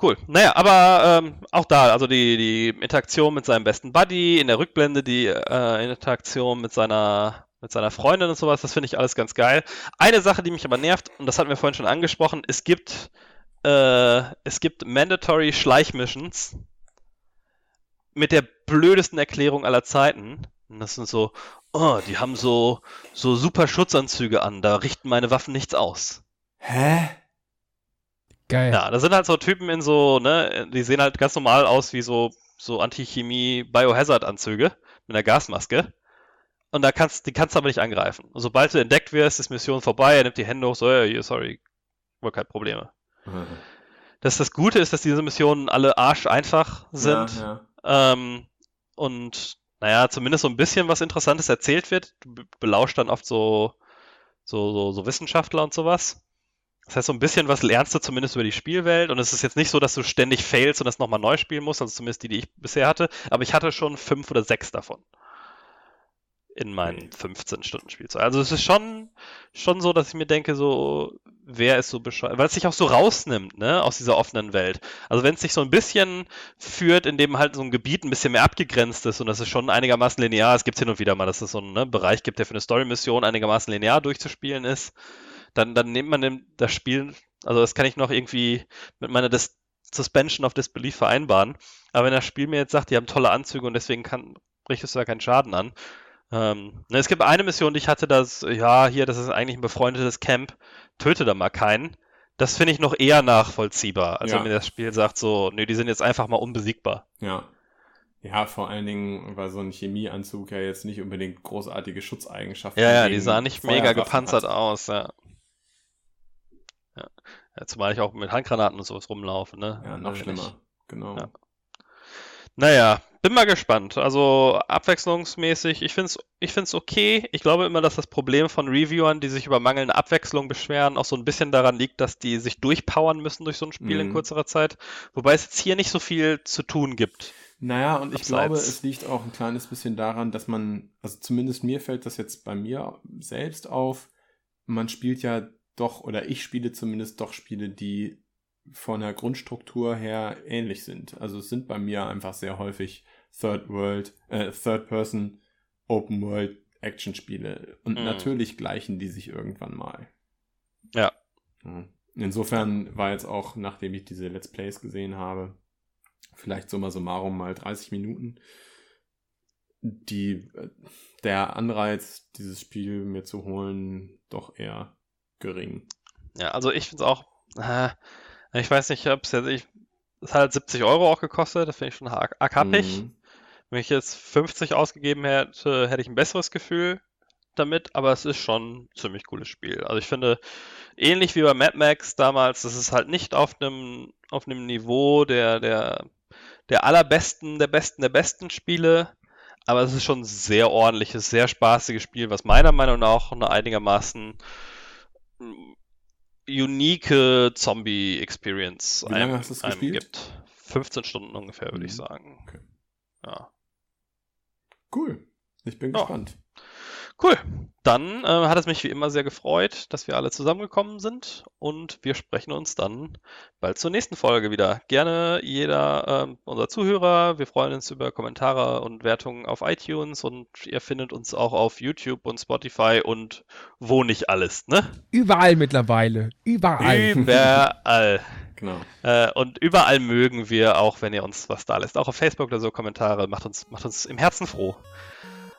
Cool. Naja, aber ähm, auch da, also die, die Interaktion mit seinem besten Buddy, in der Rückblende die äh, Interaktion mit seiner, mit seiner Freundin und sowas, das finde ich alles ganz geil. Eine Sache, die mich aber nervt, und das hatten wir vorhin schon angesprochen, es gibt, äh, es gibt Mandatory Schleichmissions mit der blödesten Erklärung aller Zeiten. Und das sind so, oh, die haben so, so super Schutzanzüge an, da richten meine Waffen nichts aus. Hä? Geil. Ja, da sind halt so Typen in so, ne, die sehen halt ganz normal aus wie so, so Antichemie-Biohazard-Anzüge mit einer Gasmaske. Und da kannst, die kannst du aber nicht angreifen. Und sobald du entdeckt wirst, ist Mission vorbei, er nimmt die Hände hoch, so, ja, yeah, sorry, wohl keine Probleme. Mhm. Das, das Gute ist, dass diese Missionen alle arsch einfach sind. Ja, ja. Ähm, und naja, zumindest so ein bisschen was Interessantes erzählt wird. Du be- belauscht dann oft so, so, so, so Wissenschaftler und sowas. Das heißt, so ein bisschen was lernst du zumindest über die Spielwelt. Und es ist jetzt nicht so, dass du ständig failst und das nochmal neu spielen musst, also zumindest die, die ich bisher hatte. Aber ich hatte schon fünf oder sechs davon. In meinen 15 Stunden Spielzeit. Also es ist schon, schon so, dass ich mir denke, so, wer ist so bescheuert, weil es sich auch so rausnimmt, ne, aus dieser offenen Welt. Also wenn es sich so ein bisschen führt, in dem halt so ein Gebiet ein bisschen mehr abgegrenzt ist und das ist schon einigermaßen linear, es gibt hin und wieder mal, dass es so einen ne, Bereich gibt, der für eine Story-Mission einigermaßen linear durchzuspielen ist, dann, dann nimmt man das Spiel, also das kann ich noch irgendwie mit meiner Dis Suspension of Disbelief vereinbaren, aber wenn das Spiel mir jetzt sagt, die haben tolle Anzüge und deswegen kann, richtest du da keinen Schaden an, ähm, ne, es gibt eine Mission, die ich hatte, dass, ja, hier, das ist eigentlich ein befreundetes Camp, töte da mal keinen. Das finde ich noch eher nachvollziehbar, als Ja. wenn mir das Spiel sagt, so, nö, die sind jetzt einfach mal unbesiegbar. Ja. Ja, vor allen Dingen, weil so ein Chemieanzug ja jetzt nicht unbedingt großartige Schutzeigenschaften Ja, ja, die gegen sah nicht mega gepanzert hat. aus, ja. Ja. Ja, zumal ich auch mit Handgranaten und sowas rumlaufe, ne? Ja, noch Also schlimmer. nicht- Genau. Ja. Naja, bin mal gespannt. Also abwechslungsmäßig, ich finde es ich find's okay. Ich glaube immer, dass das Problem von Reviewern, die sich über mangelnde Abwechslung beschweren, auch so ein bisschen daran liegt, dass die sich durchpowern müssen durch so ein Spiel in Mhm. kürzerer Zeit. Wobei es jetzt hier nicht so viel zu tun gibt. Naja, und ich Abseits. glaube, es liegt auch ein kleines bisschen daran, dass man, also zumindest mir fällt das jetzt bei mir selbst auf, man spielt ja doch, oder ich spiele zumindest doch Spiele, die von der Grundstruktur her ähnlich sind. Also es sind bei mir einfach sehr häufig Third World, äh, Third Person Open World Action Spiele. Und Mhm. natürlich gleichen die sich irgendwann mal. Ja. Insofern war jetzt auch, nachdem ich diese Let's Plays gesehen habe, vielleicht summa summarum mal 30 Minuten, die, äh, der Anreiz, dieses Spiel mir zu holen, doch eher gering. Ja, also ich finde es auch, äh, ich weiß nicht, ob es jetzt, ich, es hat halt 70 Euro auch gekostet, das finde ich schon happig. Mhm. Wenn ich jetzt 50 ausgegeben hätte, hätte ich ein besseres Gefühl damit, aber es ist schon ein ziemlich cooles Spiel. Also ich finde, ähnlich wie bei Mad Max damals, das ist halt nicht auf einem auf einem Niveau der, der, der allerbesten, der besten, der besten Spiele, aber es ist schon ein sehr ordentliches, sehr spaßiges Spiel, was meiner Meinung nach einigermaßen unique Zombie-Experience Wie lange einem, hast du es gespielt? gibt. 15 Stunden ungefähr, würde ich Mhm. sagen. Okay. Ja. Cool. Ich bin Ja. gespannt. Cool. Dann äh, hat es mich wie immer sehr gefreut, dass wir alle zusammengekommen sind und wir sprechen uns dann bald zur nächsten Folge wieder. Gerne jeder ähm, unserer Zuhörer. Wir freuen uns über Kommentare und Wertungen auf iTunes und ihr findet uns auch auf YouTube und Spotify und wo nicht alles, ne? Überall mittlerweile. Überall. Überall. Genau. Äh, und überall mögen wir, auch wenn ihr uns was da lässt. Auch auf Facebook oder so Kommentare. Macht uns, macht uns im Herzen froh.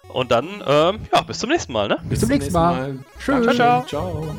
Und dann, ähm, ja, bis zum nächsten Mal, ne? Bis zum nächsten Mal. Tschüss. Dankeschön. Ciao, ciao.